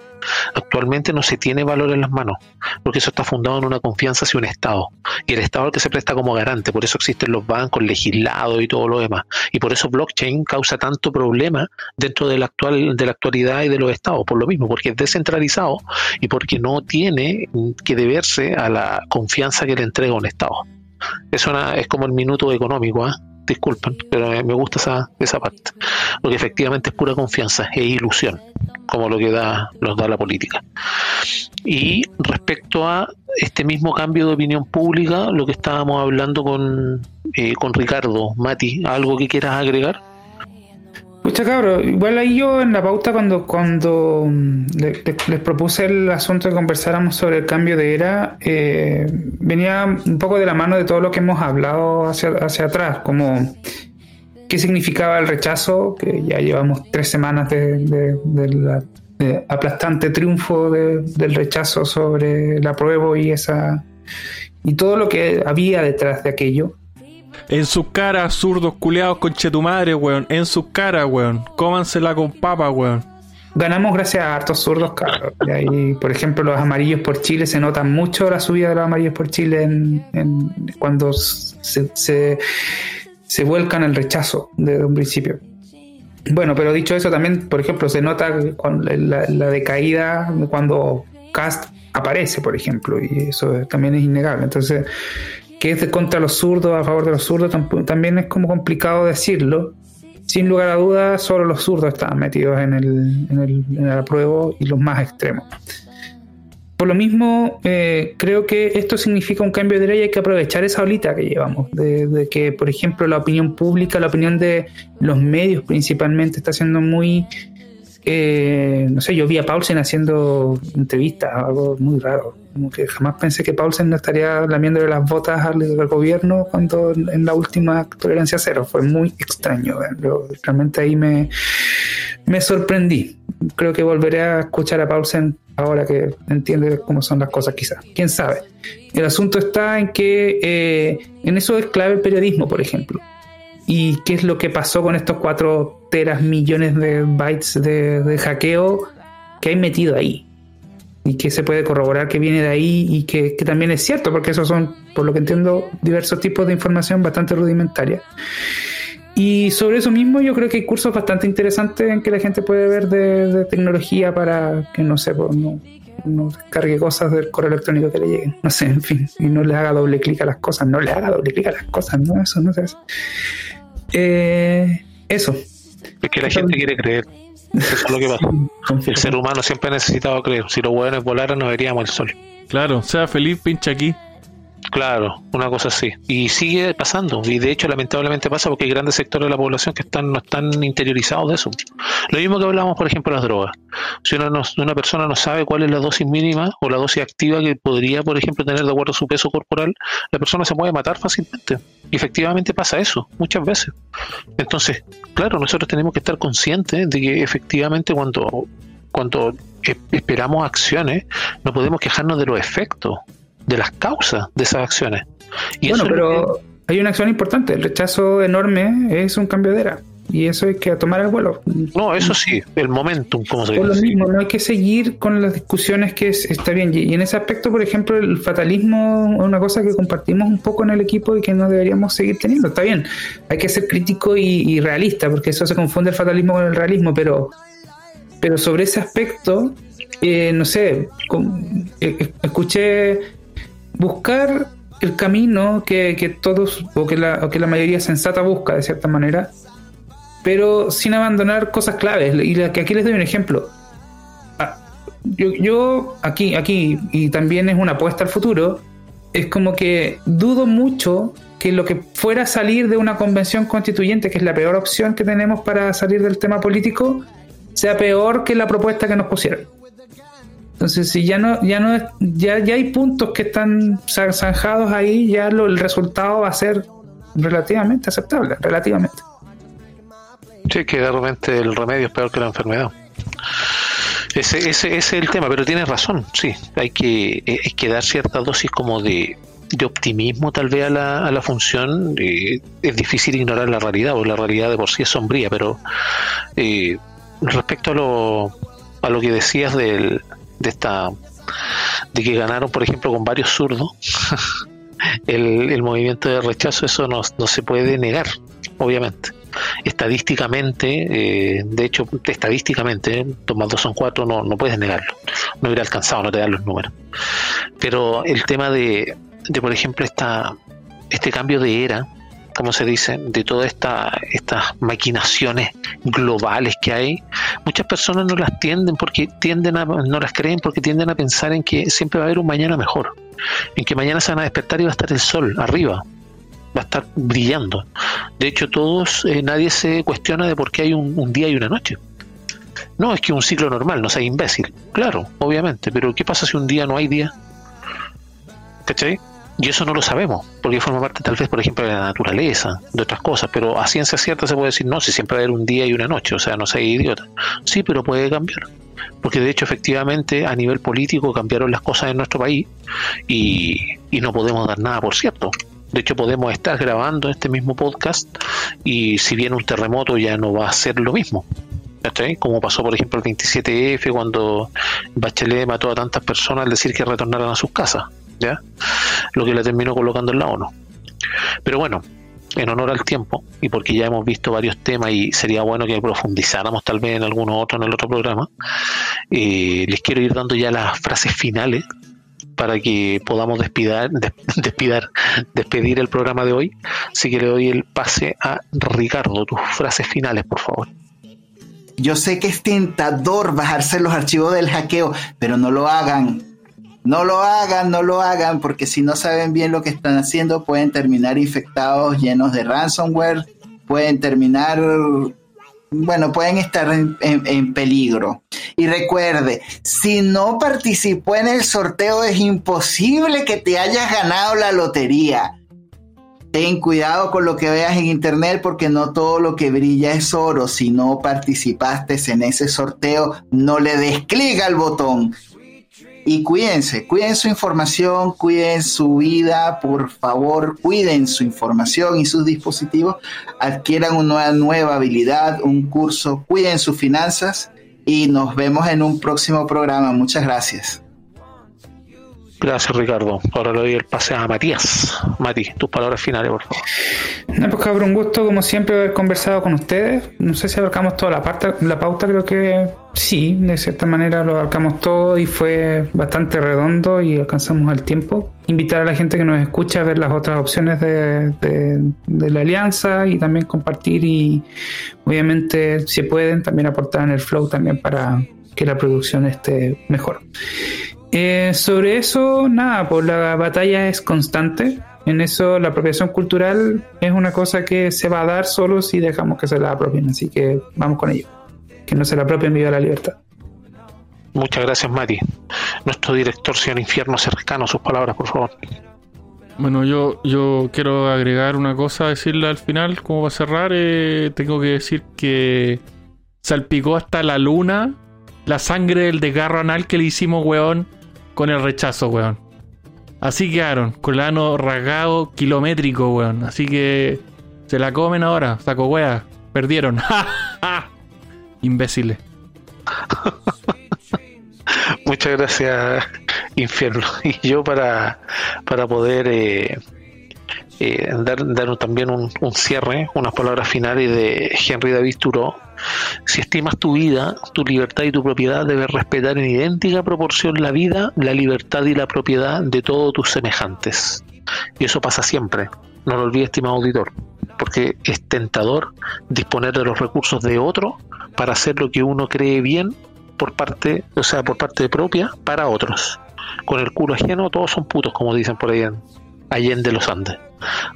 Actualmente no se tiene valor en las manos, porque eso está fundado en una confianza hacia un Estado. Y el Estado es el que se presta como garante. Por eso existen los bancos legislados y todo lo demás. Y por eso blockchain causa tanto problema dentro de la, actual, de la actualidad y de los Estados. Por lo mismo, porque es descentralizado y porque no tiene que deberse a la confianza que le entrega un Estado. Es, una, es como el minuto económico, ¿ah? disculpen, pero me gusta esa, esa parte. Porque efectivamente es pura confianza, es ilusión, como lo que da, nos da la política. Y respecto a este mismo cambio de opinión pública, lo que estábamos hablando con, eh, con Ricardo, Mati, ¿algo que quieras agregar? Pucha cabro, igual ahí yo en la pauta cuando, cuando mm, le- le- les, propuse el asunto de conversáramos sobre el cambio de era, eh, venía un poco de la mano de todo lo que hemos hablado hacia, hacia atrás, como qué significaba el rechazo, que ya llevamos tres semanas de, de- de la de aplastante triunfo de- del rechazo sobre el apruebo y esa y todo lo que había detrás de aquello. En sus caras, zurdos culeados con chetumadre, weón. En sus caras, weón. Cómansela con papa, weón. Ganamos gracias a hartos zurdos, cabros. Y ahí, por ejemplo, los amarillos por Chile, se nota mucho la subida de los amarillos por Chile en, cuando se, se, vuelcan el rechazo desde un principio. Bueno, pero dicho eso, también, por ejemplo, se nota con la, la decaída cuando Cast aparece, por ejemplo, y eso también es innegable. Entonces, que es de contra los zurdos, a favor de los zurdos, también es como complicado decirlo. Sin lugar a dudas, solo los zurdos estaban metidos en el, en el, en apruebo y los más extremos. Por lo mismo, eh, creo que esto significa un cambio de era y hay que aprovechar esa olita que llevamos, de, de que, por ejemplo, la opinión pública, la opinión de los medios principalmente está siendo muy... eh, no sé, yo vi a Paulsen haciendo entrevistas, algo muy raro. Como que jamás pensé que Paulsen no estaría lamiéndole las botas al, gobierno cuando en la última tolerancia cero. Fue muy extraño. ¿eh? Realmente ahí me, me sorprendí. Creo que volveré a escuchar a Paulsen ahora que entiende cómo son las cosas, quizás. Quién sabe. El asunto está en que eh, en eso es clave el periodismo, por ejemplo. ¿Y qué es lo que pasó con estos 4 teras millones de bytes de, de hackeo que hay metido ahí? Y que se puede corroborar que viene de ahí y que, que también es cierto, porque esos son, por lo que entiendo, diversos tipos de información bastante rudimentaria. Y sobre eso mismo yo creo que hay cursos bastante interesantes en que la gente puede ver de, tecnología para que no sé, pues, no, no descargue cosas del correo electrónico que le lleguen. No sé, en fin, y no le haga doble clic a las cosas, no le haga doble clic a las cosas, no, eso no hace. Eh, eso. Es que la gente quiere creer. Eso es lo que pasa. El ser humano siempre ha necesitado creer. Si los hueones volaran, no veríamos el sol. Claro, sea feliz, pincha aquí. Claro, una cosa así. Y sigue pasando. Y de hecho, lamentablemente pasa porque hay grandes sectores de la población que están no están interiorizados de eso. Lo mismo que hablábamos, por ejemplo, de las drogas. Si una, no- una persona no sabe cuál es la dosis mínima o la dosis activa que podría, por ejemplo, tener de acuerdo a su peso corporal, la persona se puede matar fácilmente. Y efectivamente pasa eso, muchas veces. Entonces, claro, nosotros tenemos que estar conscientes de que efectivamente cuando, cuando esperamos acciones, no podemos quejarnos de los efectos, de las causas de esas acciones. Y bueno, eso que- pero hay una acción importante. El rechazo enorme es un cambio de era. Y eso hay que tomar el vuelo. No, eso sí, el momentum, como se Por lo dice. mismo, no hay que seguir con las discusiones que es- está bien. Y en ese aspecto, por ejemplo, el fatalismo es una cosa que compartimos un poco en el equipo y que no deberíamos seguir teniendo. Está bien, hay que ser crítico y, y realista, porque eso se confunde el fatalismo con el realismo, pero, pero sobre ese aspecto, eh, no sé, con- eh, eh, escuché buscar el camino que, que todos o que, la, o que la mayoría sensata busca de cierta manera, pero sin abandonar cosas claves. Y aquí les doy un ejemplo. Ah, Yo, aquí, aquí, y también es una apuesta al futuro, es como que dudo mucho que lo que fuera salir de una convención constituyente, que es la peor opción que tenemos para salir del tema político, sea peor que la propuesta que nos pusieron. Entonces, si ya no, ya no ya, ya hay puntos que están za- zanjados ahí, ya lo- el resultado va a ser relativamente aceptable, relativamente. Sí, que de repente el remedio es peor que la enfermedad. Ese, ese, ese es el tema, pero tienes razón, sí. Hay que, eh, hay que dar cierta dosis como de, de optimismo tal vez a la, a la función. eh, es difícil ignorar la realidad, porque la realidad de por sí es sombría, pero eh, respecto a lo, a lo que decías del, de esta de que ganaron, por ejemplo, con varios zurdos, el, el movimiento de rechazo, eso no, no se puede negar, obviamente estadísticamente, eh, de hecho, estadísticamente, dos más dos son cuatro, no, no puedes negarlo. No hubiera alcanzado, no te dan los números. Pero el tema de, de por ejemplo, esta, este cambio de era, como se dice, de todas esta, estas maquinaciones globales que hay, muchas personas no las tienden porque tienden a, no las creen porque tienden a pensar en que siempre va a haber un mañana mejor, en que mañana se van a despertar y va a estar el sol arriba, va a estar brillando. De hecho, todos, eh, nadie se cuestiona de por qué hay un, día y una noche. No, es que un ciclo normal, no sea imbécil. Claro, obviamente, pero ¿qué pasa si un día no hay día? ¿Cachai? Y eso no lo sabemos, porque forma parte tal vez, por ejemplo, de la naturaleza, de otras cosas, pero a ciencia cierta se puede decir, no, si siempre va a haber un día y una noche, o sea, no sea idiota. Sí, pero puede cambiar, porque de hecho, efectivamente, a nivel político cambiaron las cosas en nuestro país y, y no podemos dar nada por cierto. De hecho, podemos estar grabando este mismo podcast y si viene un terremoto ya no va a ser lo mismo. ¿cachai? Como pasó, por ejemplo, el 27F cuando Bachelet mató a tantas personas al decir que retornaran a sus casas, ¿ya? Lo que la terminó colocando en la ONU. Pero bueno, en honor al tiempo y porque ya hemos visto varios temas y sería bueno que profundizáramos tal vez en alguno otro en el otro programa, eh, les quiero ir dando ya las frases finales para que podamos despidar, des- despidar, despedir el programa de hoy. Así que le doy el pase a Ricardo, tus frases finales, por favor. Yo sé que es tentador bajarse los archivos del hackeo, pero no lo hagan. No lo hagan, no lo hagan, porque si no saben bien lo que están haciendo, pueden terminar infectados, llenos de ransomware, pueden terminar, bueno, pueden estar en, en- peligro. Y recuerde, si no participó en el sorteo, es imposible que te hayas ganado la lotería. Ten cuidado con lo que veas en internet porque no todo lo que brilla es oro. Si no participaste en ese sorteo, no le des clic al botón. Y cuídense, cuiden su información, cuiden su vida, por favor, cuiden su información y sus dispositivos, adquieran una nueva habilidad, un curso, cuiden sus finanzas y nos vemos en un próximo programa. Muchas gracias. Gracias, Ricardo. Ahora le doy el pase a Matías. Mati, tus palabras finales, por favor. No, pues cabrón, un gusto como siempre haber conversado con ustedes. No sé si abarcamos toda la parte, la pauta, creo que sí, de cierta manera lo abarcamos todo y fue bastante redondo y alcanzamos el tiempo. Invitar a la gente que nos escucha a ver las otras opciones de, de- la alianza y también compartir y obviamente si pueden también aportar en el flow también para que la producción esté mejor. Eh, sobre eso, nada, pues la batalla es constante. En eso la apropiación cultural es una cosa que se va a dar solo si dejamos que se la apropien. Así que vamos con ello. Que no se la apropien viva la libertad. Muchas gracias, Mati. Nuestro director, señor Infierno Cercano, sus palabras, por favor. Bueno, yo, yo quiero agregar una cosa, decirle al final, como va a cerrar, eh, tengo que decir que salpicó hasta la luna la sangre del desgarro anal que le hicimos, weón, con el rechazo, weón. Así quedaron, con el rasgado kilométrico, weón. Así que se la comen ahora, saco wea. Perdieron. Imbéciles. Muchas gracias, infierno. Y yo para, para poder eh, eh, dar, también un, un, cierre, unas palabras finales de Henry David Thoreau. Si estimas tu vida, tu libertad y tu propiedad, debes respetar en idéntica proporción la vida, la libertad y la propiedad de todos tus semejantes. Y eso pasa siempre. No lo olvides, estimado auditor, porque es tentador disponer de los recursos de otro para hacer lo que uno cree bien por parte, o sea, por parte propia para otros. Con el culo ajeno todos son putos, como dicen por ahí en Allende los Andes.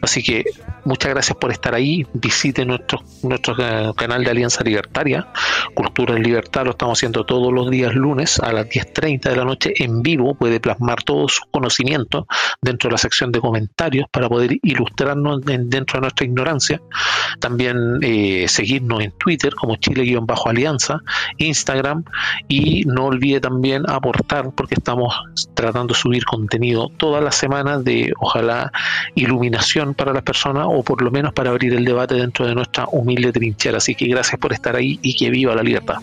Así que muchas gracias por estar ahí. Visite nuestro, nuestro eh, canal de Alianza Libertaria, Cultura en Libertad. Lo estamos haciendo todos los días lunes a las 10.30 de la noche en vivo. Puede plasmar todo su conocimiento dentro de la sección de comentarios para poder ilustrarnos dentro de nuestra ignorancia. También eh, seguirnos en Twitter como Chile-Alianza, Instagram y no olvide también aportar porque estamos tratando de subir contenido todas las semanas de ojalá iluminar para las personas o por lo menos para abrir el debate dentro de nuestra humilde trinchera. Así que gracias por estar ahí y que viva la libertad.